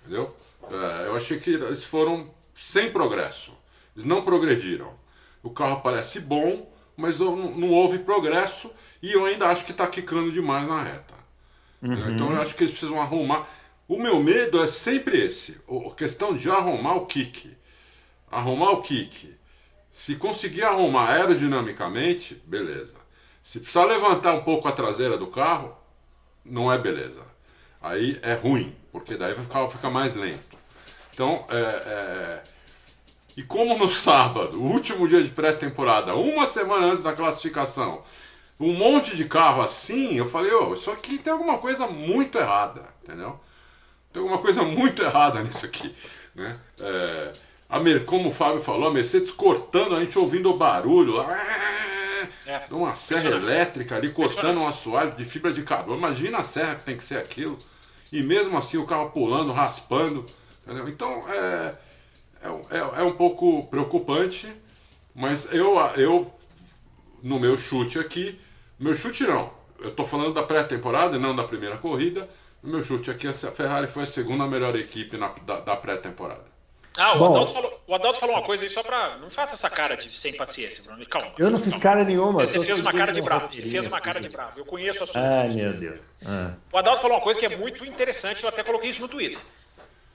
entendeu? É, eu achei que eles foram sem progresso. Eles não progrediram. O carro parece bom, mas não, houve progresso e eu ainda acho que está quicando demais na reta. Uhum. Então eu acho que eles precisam arrumar. O meu medo é sempre esse: a questão de arrumar o kick. Arrumar o kick. Se conseguir arrumar aerodinamicamente, beleza. Se precisar levantar um pouco a traseira do carro, não é beleza. Aí é ruim, porque daí vai ficar, fica mais lento. Então, é, é... e como no sábado, o último dia de pré-temporada, uma semana antes da classificação, um monte de carro assim, eu falei, oh, isso aqui tem alguma coisa muito errada, entendeu? Tem alguma coisa muito errada nisso aqui, né? É, a Mer, como o Fábio falou, a Mercedes cortando, a gente ouvindo o barulho, é, uma serra elétrica ali cortando um assoalho de fibra de carbono. Imagina a serra que tem que ser aquilo. E mesmo assim o carro pulando, raspando, entendeu? Então é, é, é, é um pouco preocupante, mas eu, eu, no meu chute aqui, meu chute não. Eu estou falando da pré-temporada e não da primeira corrida. Meu chute aqui, a Ferrari foi a segunda melhor equipe na, da, da pré-temporada. Ah, o Adalto, falou, o Adalto, falou, uma coisa aí só para Não faça essa cara de sem paciência, Bruno. Calma. Eu não fiz cara nenhuma. Você fez uma cara de bravo. Você fez uma cara de bravo. Eu conheço a sua Ai, meu Deus. Ah. O Adalto falou uma coisa que é muito interessante, eu até coloquei isso no Twitter.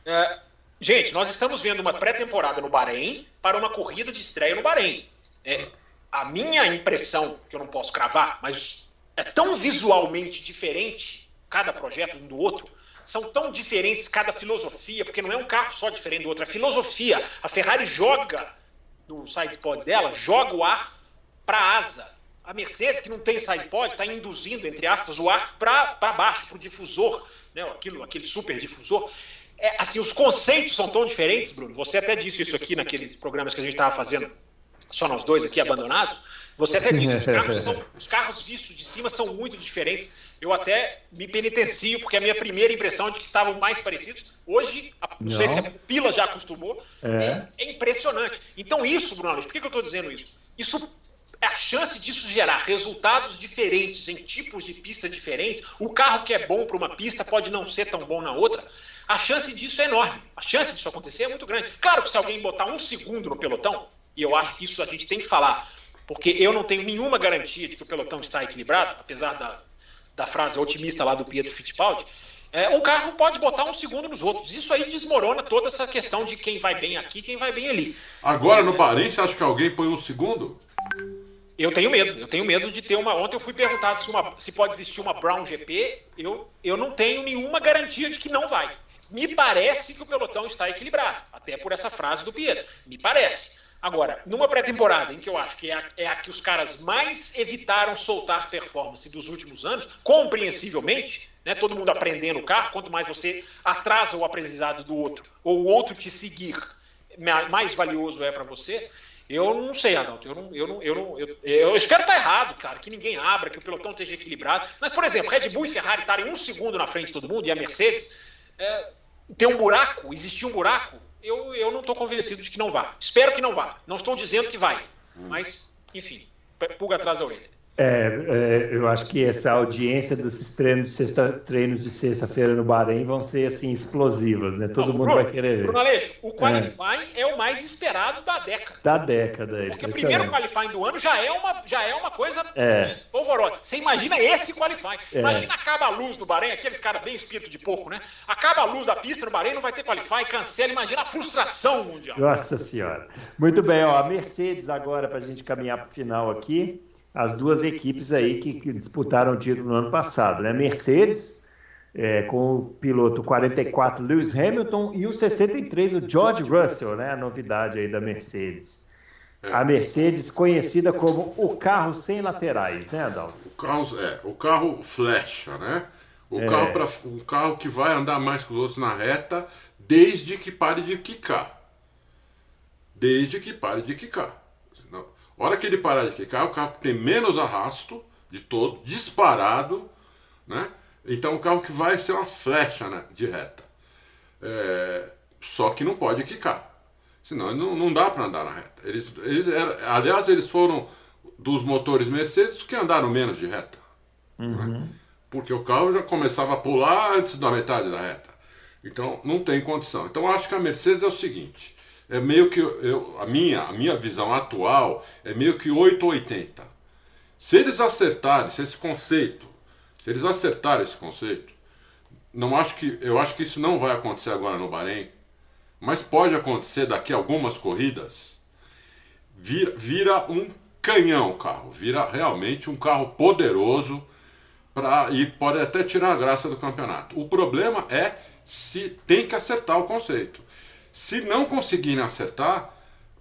É, gente, nós estamos vendo uma pré-temporada no Bahrein para uma corrida de estreia no Bahrein. É, a minha impressão, que eu não posso cravar, mas é tão visualmente diferente cada projeto um do outro, são tão diferentes cada filosofia, porque não é um carro só diferente do outro, é filosofia. A Ferrari joga no sidepod dela, joga o ar para a asa. A Mercedes, que não tem sidepod, está induzindo, entre aspas, o ar para baixo, para o difusor, né, aquilo, aquele super difusor. É, assim, os conceitos são tão diferentes, Bruno. Você até disse isso aqui naqueles programas que a gente estava fazendo só nós dois aqui abandonados, você até disse, os carros, são, os carros vistos de cima são muito diferentes. Eu até me penitencio, porque a minha primeira impressão é de que estavam mais parecidos. Hoje, a, não, não, sei se a pila já acostumou, é, é, é impressionante. Então, isso, Bruno por que, que eu estou dizendo isso? Isso é a chance disso gerar resultados diferentes em tipos de pista diferentes. O carro que é bom para uma pista pode não ser tão bom na outra. A chance disso é enorme. A chance disso acontecer é muito grande. Claro que se alguém botar um segundo no pelotão, e eu acho que isso a gente tem que falar, porque eu não tenho nenhuma garantia de que o pelotão está equilibrado, apesar da, da frase otimista lá do Pietro Fittipaldi. É, um carro pode botar um segundo nos outros. Isso aí desmorona toda essa questão de quem vai bem aqui quem vai bem ali. Agora no Bahrein, você acha que alguém põe um segundo? Eu tenho medo. Eu tenho medo de ter uma. Ontem eu fui perguntado se, uma, se pode existir uma Brown GP. Eu, eu não tenho nenhuma garantia de que não vai. Me parece que o pelotão está equilibrado, até por essa frase do Pietro. Me parece. Agora, numa pré-temporada em que eu acho que é a, é a, que os caras mais evitaram soltar performance dos últimos anos, compreensivelmente, né, todo mundo aprendendo o carro, quanto mais você atrasa o aprendizado do outro, ou o outro te seguir, mais valioso é para você. Eu não sei, Adalto. Eu, não, eu, não, eu, não, eu, eu espero estar errado, cara, que ninguém abra, que o pelotão esteja equilibrado. Mas, por exemplo, Red Bull e Ferrari estarem um segundo na frente de todo mundo, e a Mercedes, é, tem um buraco, existia um buraco eu, eu não estou convencido de que não vá. Espero que não vá. Não estou dizendo que vai. Mas, enfim, pulga atrás da orelha. É, é, eu acho que essa audiência desses treinos de sexta, treinos de sexta-feira no Bahrein vão ser assim explosivas, né? Todo Não, mundo Bruno, vai querer ver. Bruno Aleixo, o qualifying é. é. o mais esperado da década. Da década, é Porque o primeiro qualifying do ano já é uma, já é uma coisa é. polvorosa. Você imagina esse qualifying. É. Imagina acaba a luz do Bahrein, aqueles caras bem espírito de porco, né? Acaba a luz da pista no Bahrein, não vai ter qualifying, cancela. Imagina a frustração mundial. Nossa Senhora. Muito bem, ó. A Mercedes agora, para a gente caminhar para o final aqui as duas equipes aí que, que disputaram o título no ano passado, né? Mercedes, é, com o piloto 44 Lewis Hamilton e o 63 o George Russell, né? A novidade aí da Mercedes. A Mercedes conhecida como o carro sem laterais, né, Adalto? O carro, é, o carro flecha, né? O é. carro para um carro que vai andar mais que os outros na reta, desde que pare de quicar. Desde que pare de quicar hora que ele parar de quicar, o carro tem menos arrasto de todo, disparado, né? Então o carro que vai ser uma flecha né, de reta. É, só que não pode quicar. Senão não, não dá para andar na reta. Eles, eles aliás, eles foram dos motores Mercedes que andaram menos de reta. Né? Uhum. Né? Porque o carro já começava a pular antes da metade da reta. Então não tem condição. Então acho que a Mercedes é o seguinte: é meio que eu, a minha a minha visão atual é meio que 880. Se eles acertarem, se esse conceito, se eles acertarem esse conceito, não acho que, eu acho que isso não vai acontecer agora no Bahrein, mas pode acontecer daqui a algumas corridas, vira, vira um canhão o carro, vira realmente um carro poderoso pra, e pode até tirar a graça do campeonato. O problema é se tem que acertar o conceito. Se não conseguirem acertar,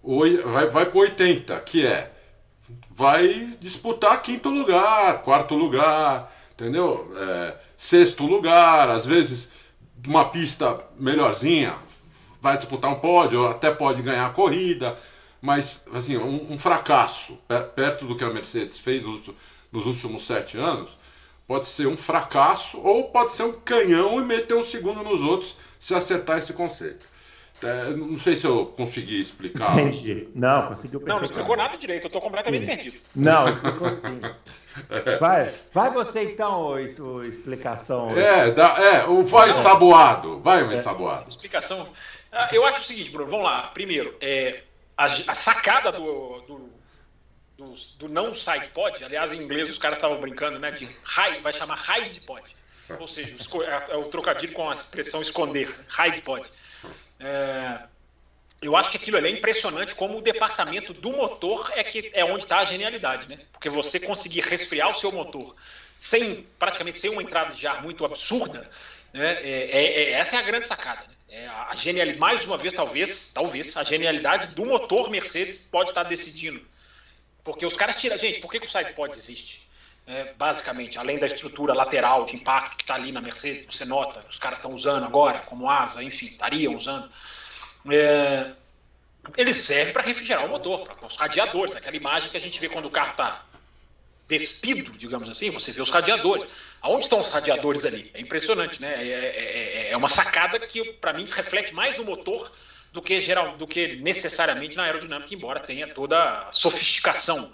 vai, vai para 80, que é vai disputar quinto lugar, quarto lugar, entendeu? É, sexto lugar, às vezes uma pista melhorzinha vai disputar um pódio, até pode ganhar a corrida, mas assim um, um fracasso perto do que a Mercedes fez nos, nos últimos sete anos pode ser um fracasso ou pode ser um canhão e meter um segundo nos outros se acertar esse conceito. É, não sei se eu consegui explicar. Entendi. Não, conseguiu Não, não explicou nada direito, eu estou completamente sim. perdido. Não, explicou sim. Vai, vai você então, o, o explicação. É, dá, é, o vai saboado. Vai um é. saboado. Explicação. Ah, eu acho o seguinte, Bruno, vamos lá. Primeiro, é, a, a sacada do, do do, do não side pod, aliás, em inglês os caras estavam brincando, né? De hide, vai chamar hide pod. Ou seja, é, é, o trocadilho com a expressão esconder, hide pod. É, eu acho que aquilo ali é impressionante como o departamento do motor é que é onde está a genialidade, né? Porque você conseguir resfriar o seu motor sem praticamente sem uma entrada de ar muito absurda, né? É, é, é essa é a grande sacada. Né? É a genialidade, mais uma vez, talvez, talvez, a genialidade do motor Mercedes pode estar tá decidindo porque os caras tiram. Gente, por que, que o sidepod existe? É, basicamente, além da estrutura lateral de impacto que está ali na Mercedes, você nota, os caras estão usando agora, como asa, enfim, estariam usando. É, ele serve para refrigerar o motor, para os radiadores, aquela imagem que a gente vê quando o carro está despido, digamos assim, você vê os radiadores. Aonde estão os radiadores ali? É impressionante, né? É, é, é, é uma sacada que, para mim, reflete mais no motor do que geral, do que necessariamente na aerodinâmica, embora tenha toda a sofisticação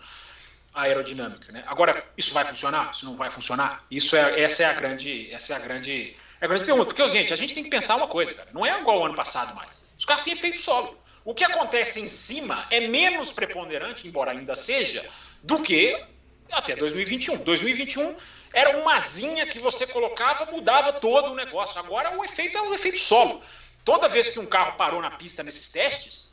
aerodinâmica. Né? Agora, isso vai funcionar? Isso não vai funcionar? Isso é, essa é a grande, essa é a grande, é a grande pergunta. Porque, gente, a gente tem que pensar uma coisa, cara. Não é igual ao ano passado mais. Os carros têm efeito solo. O que acontece em cima é menos preponderante, embora ainda seja, do que até 2021. 2021 era uma asinha que você colocava, mudava todo o negócio. Agora o efeito é o efeito solo. Toda vez que um carro parou na pista nesses testes,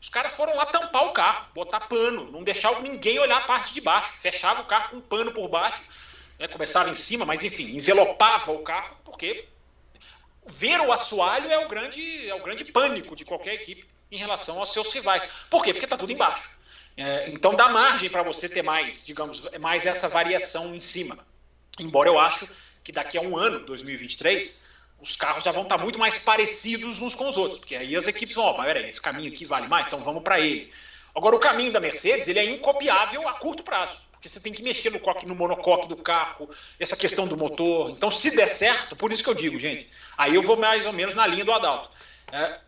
os caras foram lá tampar o carro, botar pano, não deixar ninguém olhar a parte de baixo. Fechava o carro com pano por baixo, né, começava em cima, mas enfim, envelopava o carro, porque ver o assoalho é o grande, é o grande pânico de qualquer equipe em relação aos seus rivais. Por quê? Porque está tudo embaixo. É, então dá margem para você ter mais, digamos, mais essa variação em cima. Embora eu acho que daqui a um ano, 2023, os carros já vão estar muito mais parecidos uns com os outros, porque aí as equipes vão, ó, oh, peraí, esse caminho aqui vale mais, então vamos para ele. Agora, o caminho da Mercedes, ele é incopiável a curto prazo, porque você tem que mexer no, coque, no monocoque do carro, essa questão do motor. Então, se der certo, por isso que eu digo, gente, aí eu vou mais ou menos na linha do Adalto. É,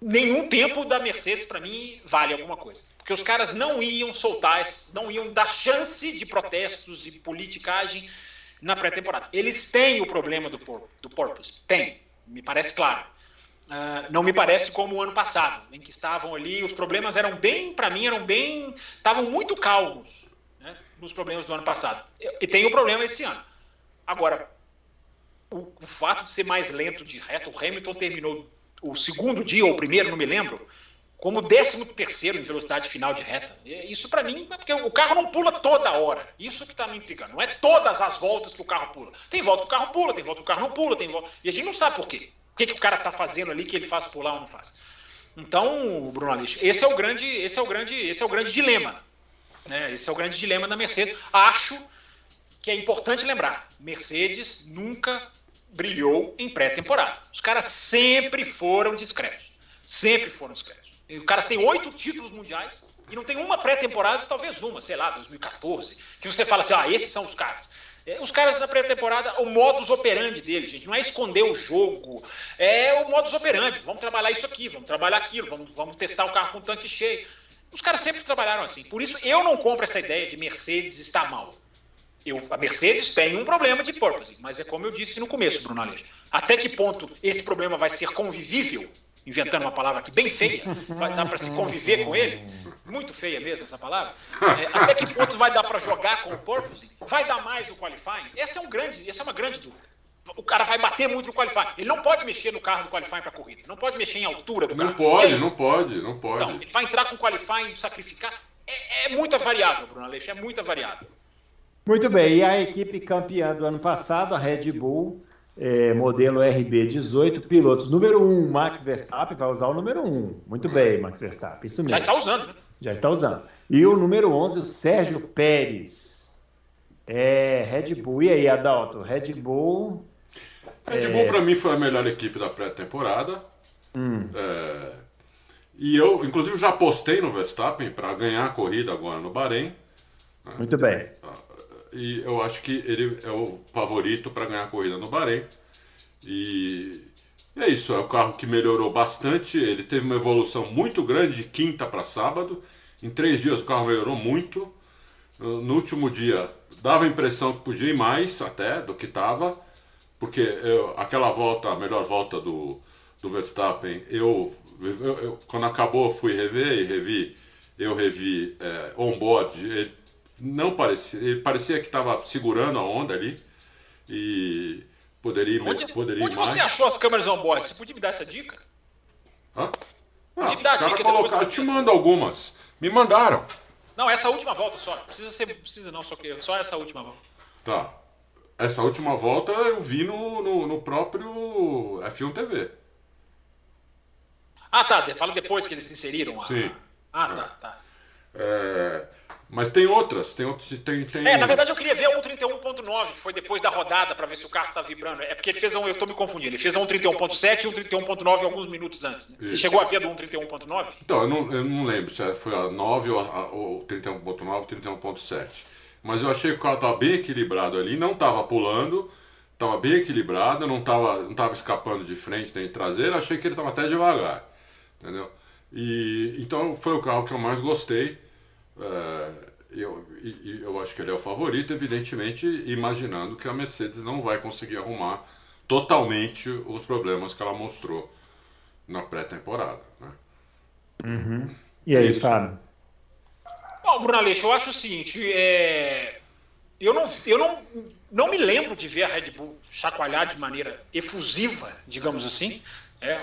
nenhum tempo da Mercedes, para mim, vale alguma coisa. Porque os caras não iam soltar, não iam dar chance de protestos e politicagem na pré-temporada. Eles têm o problema do, do porpoise, tem, me parece claro. Uh, não me parece como o ano passado, em que estavam ali, os problemas eram bem, para mim, eram bem, estavam muito calmos né, nos problemas do ano passado. E tem o problema esse ano. Agora, o, o fato de ser mais lento de reta, o Hamilton terminou o segundo dia ou o primeiro, não me lembro, como 13 terceiro em velocidade final de reta. Isso para mim, é porque o carro não pula toda hora. Isso que está me intrigando. Não é todas as voltas que o carro pula. Tem volta que o carro pula, tem volta que o carro não pula, tem volta... E a gente não sabe por quê. O que, que o cara está fazendo ali que ele faz pular ou não faz. Então, Bruno Aleixo, esse é o grande, esse é o grande, esse é o grande dilema. Né? Esse é o grande dilema da Mercedes. Acho que é importante lembrar, Mercedes nunca brilhou em pré-temporada. Os caras sempre foram discretos. Sempre foram discretos. O caras têm oito títulos mundiais e não tem uma pré-temporada, talvez uma, sei lá, 2014, que você fala assim, ah, esses são os caras. É, os caras da pré-temporada, o modus operandi deles, gente, não é esconder o jogo, é o modus operandi. Vamos trabalhar isso aqui, vamos trabalhar aquilo, vamos, vamos testar o carro com o tanque cheio. Os caras sempre trabalharam assim. Por isso, eu não compro essa ideia de Mercedes estar mal. Eu, a Mercedes tem um problema de purpose, mas é como eu disse no começo, Bruno Aleixo. Até que ponto esse problema vai ser convivível inventando uma palavra aqui bem feia, vai dar para se conviver com ele, muito feia mesmo essa palavra. É, até que ponto vai dar para jogar com o Purpose? Vai dar mais no qualifying? Essa é um grande, essa é uma grande dúvida. O cara vai bater muito no qualifying. Ele não pode mexer no carro do qualifying para corrida. Não pode mexer em altura do não carro. Pode, não pode, não pode, não ele vai entrar com o qualifying, sacrificar. É, é muita variável, Bruno Aleixo, é muita variável. Muito bem, e a equipe campeã do ano passado, a Red Bull, é, modelo RB18, pilotos número 1, Max Verstappen, vai usar o número 1. Muito bem, Max Verstappen, isso mesmo. Já está usando, né? Já está usando. E o número 11, o Sérgio Pérez. É, Red Bull. E aí, Adalto? Red Bull. Red é... Bull, para mim, foi a melhor equipe da pré-temporada. Hum. É... E eu, inclusive, já apostei no Verstappen para ganhar a corrida agora no Bahrein. Muito bem. Ah, e eu acho que ele é o favorito para ganhar a corrida no Bahrein. E é isso, é o carro que melhorou bastante. Ele teve uma evolução muito grande de quinta para sábado. Em três dias o carro melhorou muito. No último dia dava a impressão que podia ir mais até do que estava, porque eu, aquela volta, a melhor volta do, do Verstappen, eu, eu, eu quando acabou fui rever e revi, eu revi é, on-board, ele não parecia, ele parecia que estava segurando a onda ali e poderia, onde, poderia onde mais. você achou as câmeras on-board? Você podia me dar essa dica? Hã? Ah, os caras colocaram, eu te mando algumas. Me mandaram. Não, essa última volta só. Precisa ser, precisa não, só que só essa última volta. Tá. Essa última volta eu vi no, no, no próprio F1 TV. Ah, tá. Fala depois que eles inseriram. A... Sim. Ah, tá, tá. É... Mas tem outras, tem outros. Tem, tem... É, na verdade eu queria ver a 131.9, que foi depois da rodada, para ver se o carro tá vibrando. É porque ele fez um, eu tô me confundindo, ele fez a 131.7 e 131.9 alguns minutos antes. Né? Você chegou a ver a do 131.9? Então, eu não, eu não lembro se foi a 9 ou, a, ou 31.9 ou 31.7. Mas eu achei que o carro tava bem equilibrado ali, não tava pulando, tava bem equilibrado, não tava, não tava escapando de frente nem de traseira, achei que ele tava até devagar. Entendeu? E, então foi o carro que eu mais gostei. É, eu, eu acho que ele é o favorito, evidentemente, imaginando que a Mercedes não vai conseguir arrumar totalmente os problemas que ela mostrou na pré-temporada. Né? Uhum. E aí, Isso. Fábio? Bom, Bruno Aleixo, eu acho o seguinte: é... eu, não, eu não, não me lembro de ver a Red Bull chacoalhar de maneira efusiva, digamos assim. É,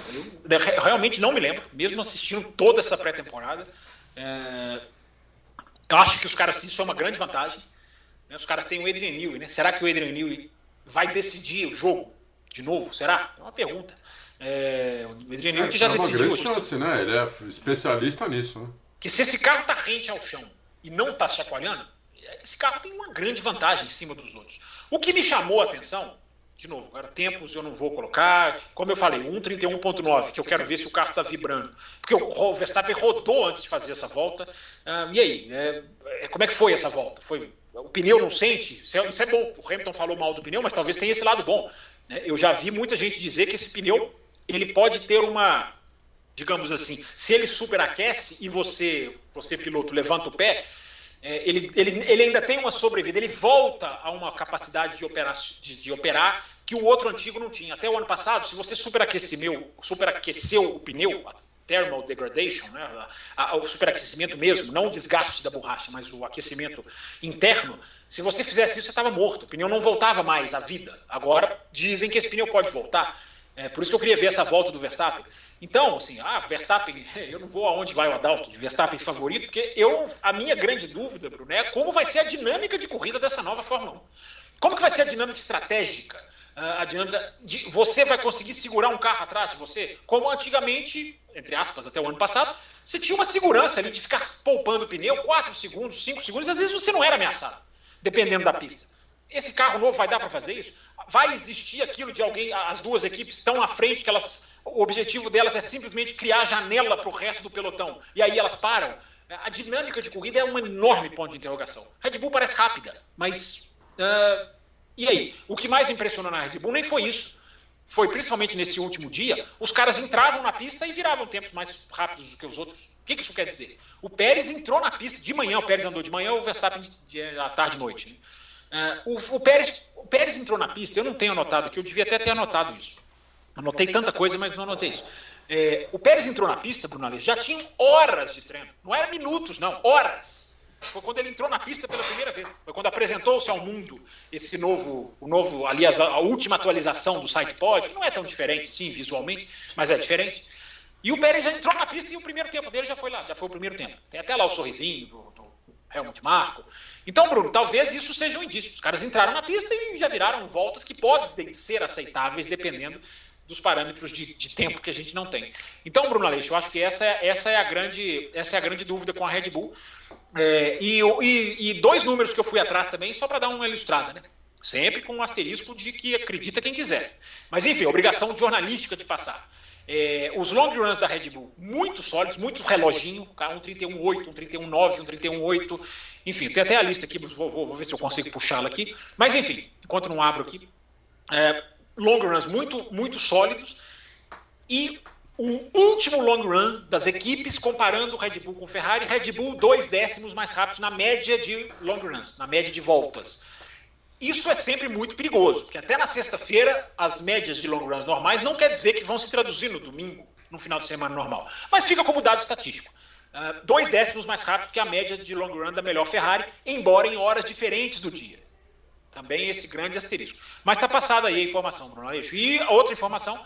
eu realmente não me lembro, mesmo assistindo toda essa pré-temporada. É, eu acho que os caras, isso é uma grande vantagem. Né? Os caras têm o Adrian Newey, né? Será que o Adrian Newey vai decidir o jogo de novo? Será? É uma pergunta. É, o Adrian Newey que já é uma decidiu. grande chance, né? Ele é especialista nisso, né? Que se esse carro tá rente ao chão e não tá chacoalhando, esse carro tem uma grande vantagem em cima dos outros. O que me chamou a atenção de novo, agora tempos eu não vou colocar. Como eu falei, 1,31,9, que eu quero ver se o carro está vibrando. Porque o Verstappen rodou antes de fazer essa volta. Ah, e aí? É, é, como é que foi essa volta? Foi O pneu não sente? Isso é, isso é, bom. O Hamilton falou mal do pneu, mas talvez tenha esse lado bom. Né? Eu já vi muita gente dizer que esse pneu ele pode ter uma. Digamos assim, se ele superaquece e você, você piloto, levanta o pé, é, ele, ele, ele ainda tem uma sobrevida, ele volta a uma capacidade de operar, de, de, operar que o outro antigo não tinha. Até o ano passado, se você superaqueceu, superaqueceu o pneu, a thermal degradation, né, a, a, o superaquecimento mesmo, não o desgaste da borracha, mas o aquecimento interno, se você fizesse isso, você estava morto, o pneu não voltava mais à vida. Agora dizem que esse pneu pode voltar. É, por isso que eu queria ver essa volta do Verstappen. Então, assim, ah, Verstappen, eu não vou aonde vai o Adalto de Verstappen favorito, porque eu, a minha grande dúvida, Bruno, é como vai ser a dinâmica de corrida dessa nova Fórmula 1. Como que vai ser a dinâmica estratégica? Ah, a dinâmica de você vai conseguir segurar um carro atrás de você, como antigamente, entre aspas, até o ano passado, você tinha uma segurança ali de ficar poupando o pneu 4 segundos, 5 segundos, às vezes você não era ameaçado, dependendo da pista. Esse carro novo vai dar para fazer isso? Vai existir aquilo de alguém, as duas equipes estão à frente, que elas, o objetivo delas é simplesmente criar janela para o resto do pelotão, e aí elas param. A dinâmica de corrida é um enorme ponto de interrogação. Red Bull parece rápida, mas. Uh, e aí? O que mais impressionou na Red Bull nem foi isso. Foi principalmente nesse último dia, os caras entravam na pista e viravam tempos mais rápidos do que os outros. O que, que isso quer dizer? O Pérez entrou na pista de manhã, o Pérez andou de manhã, o Verstappen de, à tarde e noite. Né? Uh, o, o, Pérez, o Pérez entrou na pista, eu não tenho anotado aqui, eu devia até ter anotado isso. Anotei tanta coisa, mas não anotei isso. É, o Pérez entrou na pista, Bruno Aleixo, já tinha horas de treino. Não era minutos, não, horas. Foi quando ele entrou na pista pela primeira vez. Foi quando apresentou-se ao mundo esse novo, o novo, aliás, a, última atualização do SitePod, que não é tão diferente, sim, visualmente, mas é diferente. E o Pérez já entrou na pista e o primeiro tempo dele já foi lá, já foi o primeiro tempo. Tem até lá o sorrisinho do, do Helmut Marko. Então, Bruno, talvez isso seja um indício. Os caras entraram na pista e já viraram voltas que podem ser aceitáveis dependendo dos parâmetros de, de, tempo que a gente não tem. Então, Bruno Aleixo, eu acho que essa é, essa é, a, grande, essa é a grande dúvida com a Red Bull. É, e, e, e, dois números que eu fui atrás também, só para dar uma ilustrada, né? Sempre com um asterisco de que acredita quem quiser. Mas, enfim, obrigação jornalística de passar. É, os long runs da Red Bull, muito sólidos, muito reloginho, um 31.8, um 31.9, um 31.8, enfim, tem até a lista aqui, vou, vou, vou ver se eu consigo puxá-la aqui, mas enfim, enquanto não abro aqui, é, long runs muito, muito sólidos e o último long run das equipes comparando o Red Bull com o Ferrari, Red Bull dois décimos mais rápidos na média de long runs, na média de voltas. Isso é sempre muito perigoso, porque até na sexta-feira as médias de long runs normais não quer dizer que vão se traduzir no domingo, no final de semana normal, mas fica como dado estatístico. Uh, dois décimos mais rápido que a média de long run da melhor Ferrari, embora em horas diferentes do dia. Também esse grande asterisco. Mas está passada aí a informação, Bruno Aleixo. E outra informação,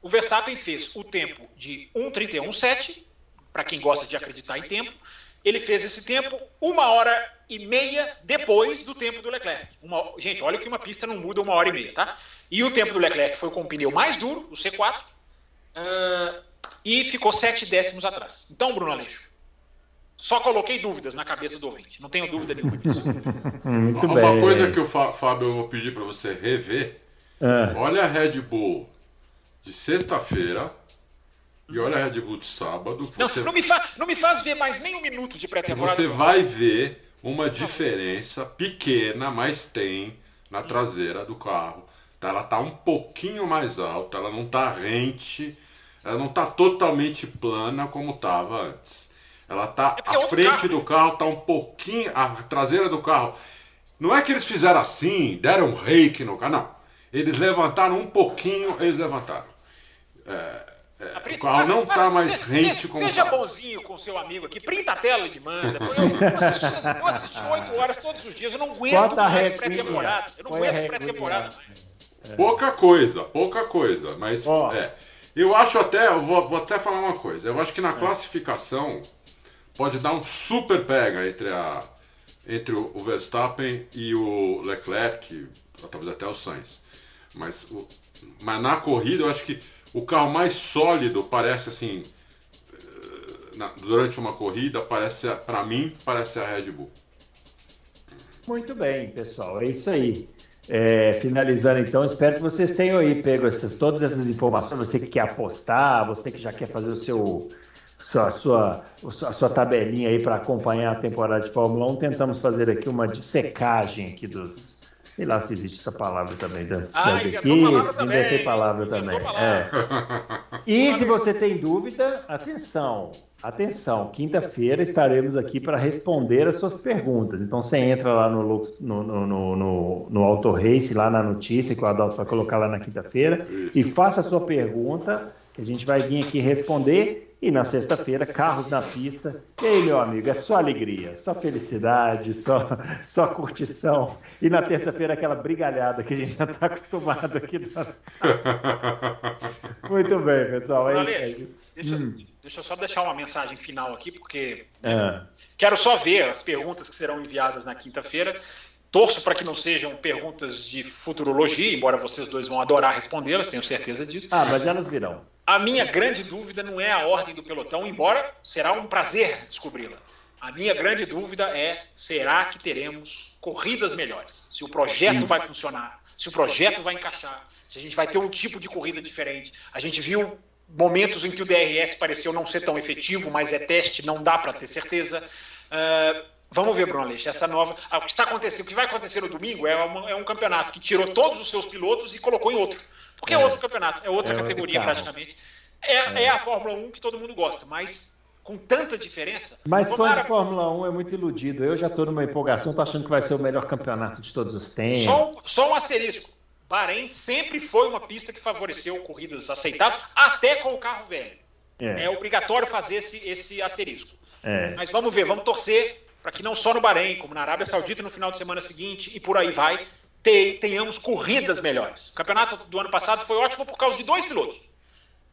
o Verstappen fez o tempo de 1,31,7, para quem gosta de acreditar em tempo, ele fez esse tempo uma hora e meia depois do tempo do Leclerc. Uma, gente, olha que uma pista não muda uma hora e meia, tá? E o tempo do Leclerc foi com o pneu mais duro, o C4, uh, ah, e ficou sete décimos atrás. Então, Bruno Aleixo, só coloquei dúvidas na cabeça do ouvinte. Não tenho dúvida nenhuma disso. Muito Uma bem. coisa que o Fábio eu vou pedir para você rever. Ah. Olha a Red Bull de sexta-feira e olha a Red Bull de sábado. Não, você... não, me fa... não me faz ver mais nem um minuto de pré-temporada. Você vai ver uma diferença pequena, mas tem na traseira do carro. Ela está um pouquinho mais alta, ela não está rente, ela não está totalmente plana como estava antes. Ela tá é à frente carro. do carro, tá um pouquinho. A traseira do carro. Não é que eles fizeram assim, deram um reiki no carro, não. Eles levantaram um pouquinho, eles levantaram. É, é, o carro não está mais rente como. Seja tá. bonzinho com seu amigo aqui, printa a tela e manda. Eu vou assistir oito horas todos os dias, eu não aguento Bota mais pré-temporada. Eu não aguento pré-temporada mais. Pouca coisa, pouca coisa. Mas oh. é. Eu acho até, eu vou, vou até falar uma coisa. Eu acho que na é. classificação pode dar um super pega entre, a, entre o Verstappen e o Leclerc, talvez até o Sainz. Mas, o, mas na corrida eu acho que o carro mais sólido parece assim. Eh, na, durante uma corrida, parece para mim, parece a Red Bull. Muito bem, pessoal, é isso aí. É, finalizando então, espero que vocês tenham aí pego essas, todas essas informações. Você que quer apostar, você que já quer fazer o seu sua, sua, a sua tabelinha aí para acompanhar a temporada de Fórmula 1. Tentamos fazer aqui uma dissecagem aqui dos. Sei lá se existe essa palavra também das, Ai, das equipes. Inventei palavra também. É. E se você tem dúvida, atenção, atenção. Quinta-feira estaremos aqui para responder as suas perguntas. Então você entra lá no, no, no, no, no Auto Race, lá na notícia que o Adalto vai colocar lá na quinta-feira, e faça a sua pergunta, que a gente vai vir aqui responder e na sexta-feira, carros na pista. E aí, meu amigo, é só alegria, só felicidade, só, só curtição. E na terça-feira, aquela brigalhada que a gente já está acostumado aqui. Muito bem, pessoal. É isso aí. Deixa, hum. deixa eu só deixar uma mensagem final aqui, porque é. quero só ver as perguntas que serão enviadas na quinta-feira. Torço para que não sejam perguntas de futurologia, embora vocês dois vão adorar respondê-las, tenho certeza disso. Ah, mas elas virão. A minha grande dúvida não é a ordem do pelotão, embora será um prazer descobri-la. A minha grande dúvida é: será que teremos corridas melhores? Se o projeto vai funcionar, se o projeto vai encaixar, se a gente vai ter um tipo de corrida diferente. A gente viu momentos em que o DRS pareceu não ser tão efetivo, mas é teste, não dá para ter certeza. Uh, vamos ver, Bruno Aleixo, essa nova. Ah, o que está acontecendo, o que vai acontecer no domingo é, uma, é um campeonato que tirou todos os seus pilotos e colocou em outro. Porque é, é outro campeonato, é outra é categoria praticamente. É, é, é, a Fórmula 1 que todo mundo gosta, mas com tanta diferença. Mas fã de Fórmula 1 é muito iludido. Eu já estou numa empolgação, estou achando que vai ser o melhor campeonato de todos os tempos. Só um, só um asterisco. Bahrein sempre foi uma pista que favoreceu corridas aceitáveis, até com o carro velho. É, é obrigatório fazer esse, esse asterisco. É. Mas vamos ver, vamos torcer para que não só no Bahrein, como na Arábia Saudita no final de semana seguinte e por aí vai, tenhamos corridas melhores. O campeonato do ano passado foi ótimo por causa de dois pilotos.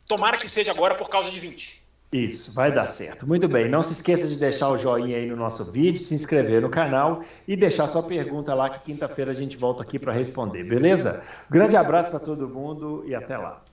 Tomara que seja agora por causa de 20. Isso, vai dar certo. Muito bem. Não se esqueça de deixar o joinha aí no nosso vídeo, se inscrever no canal e deixar sua pergunta lá que quinta-feira a gente volta aqui para responder, beleza? Grande abraço para todo mundo e até lá.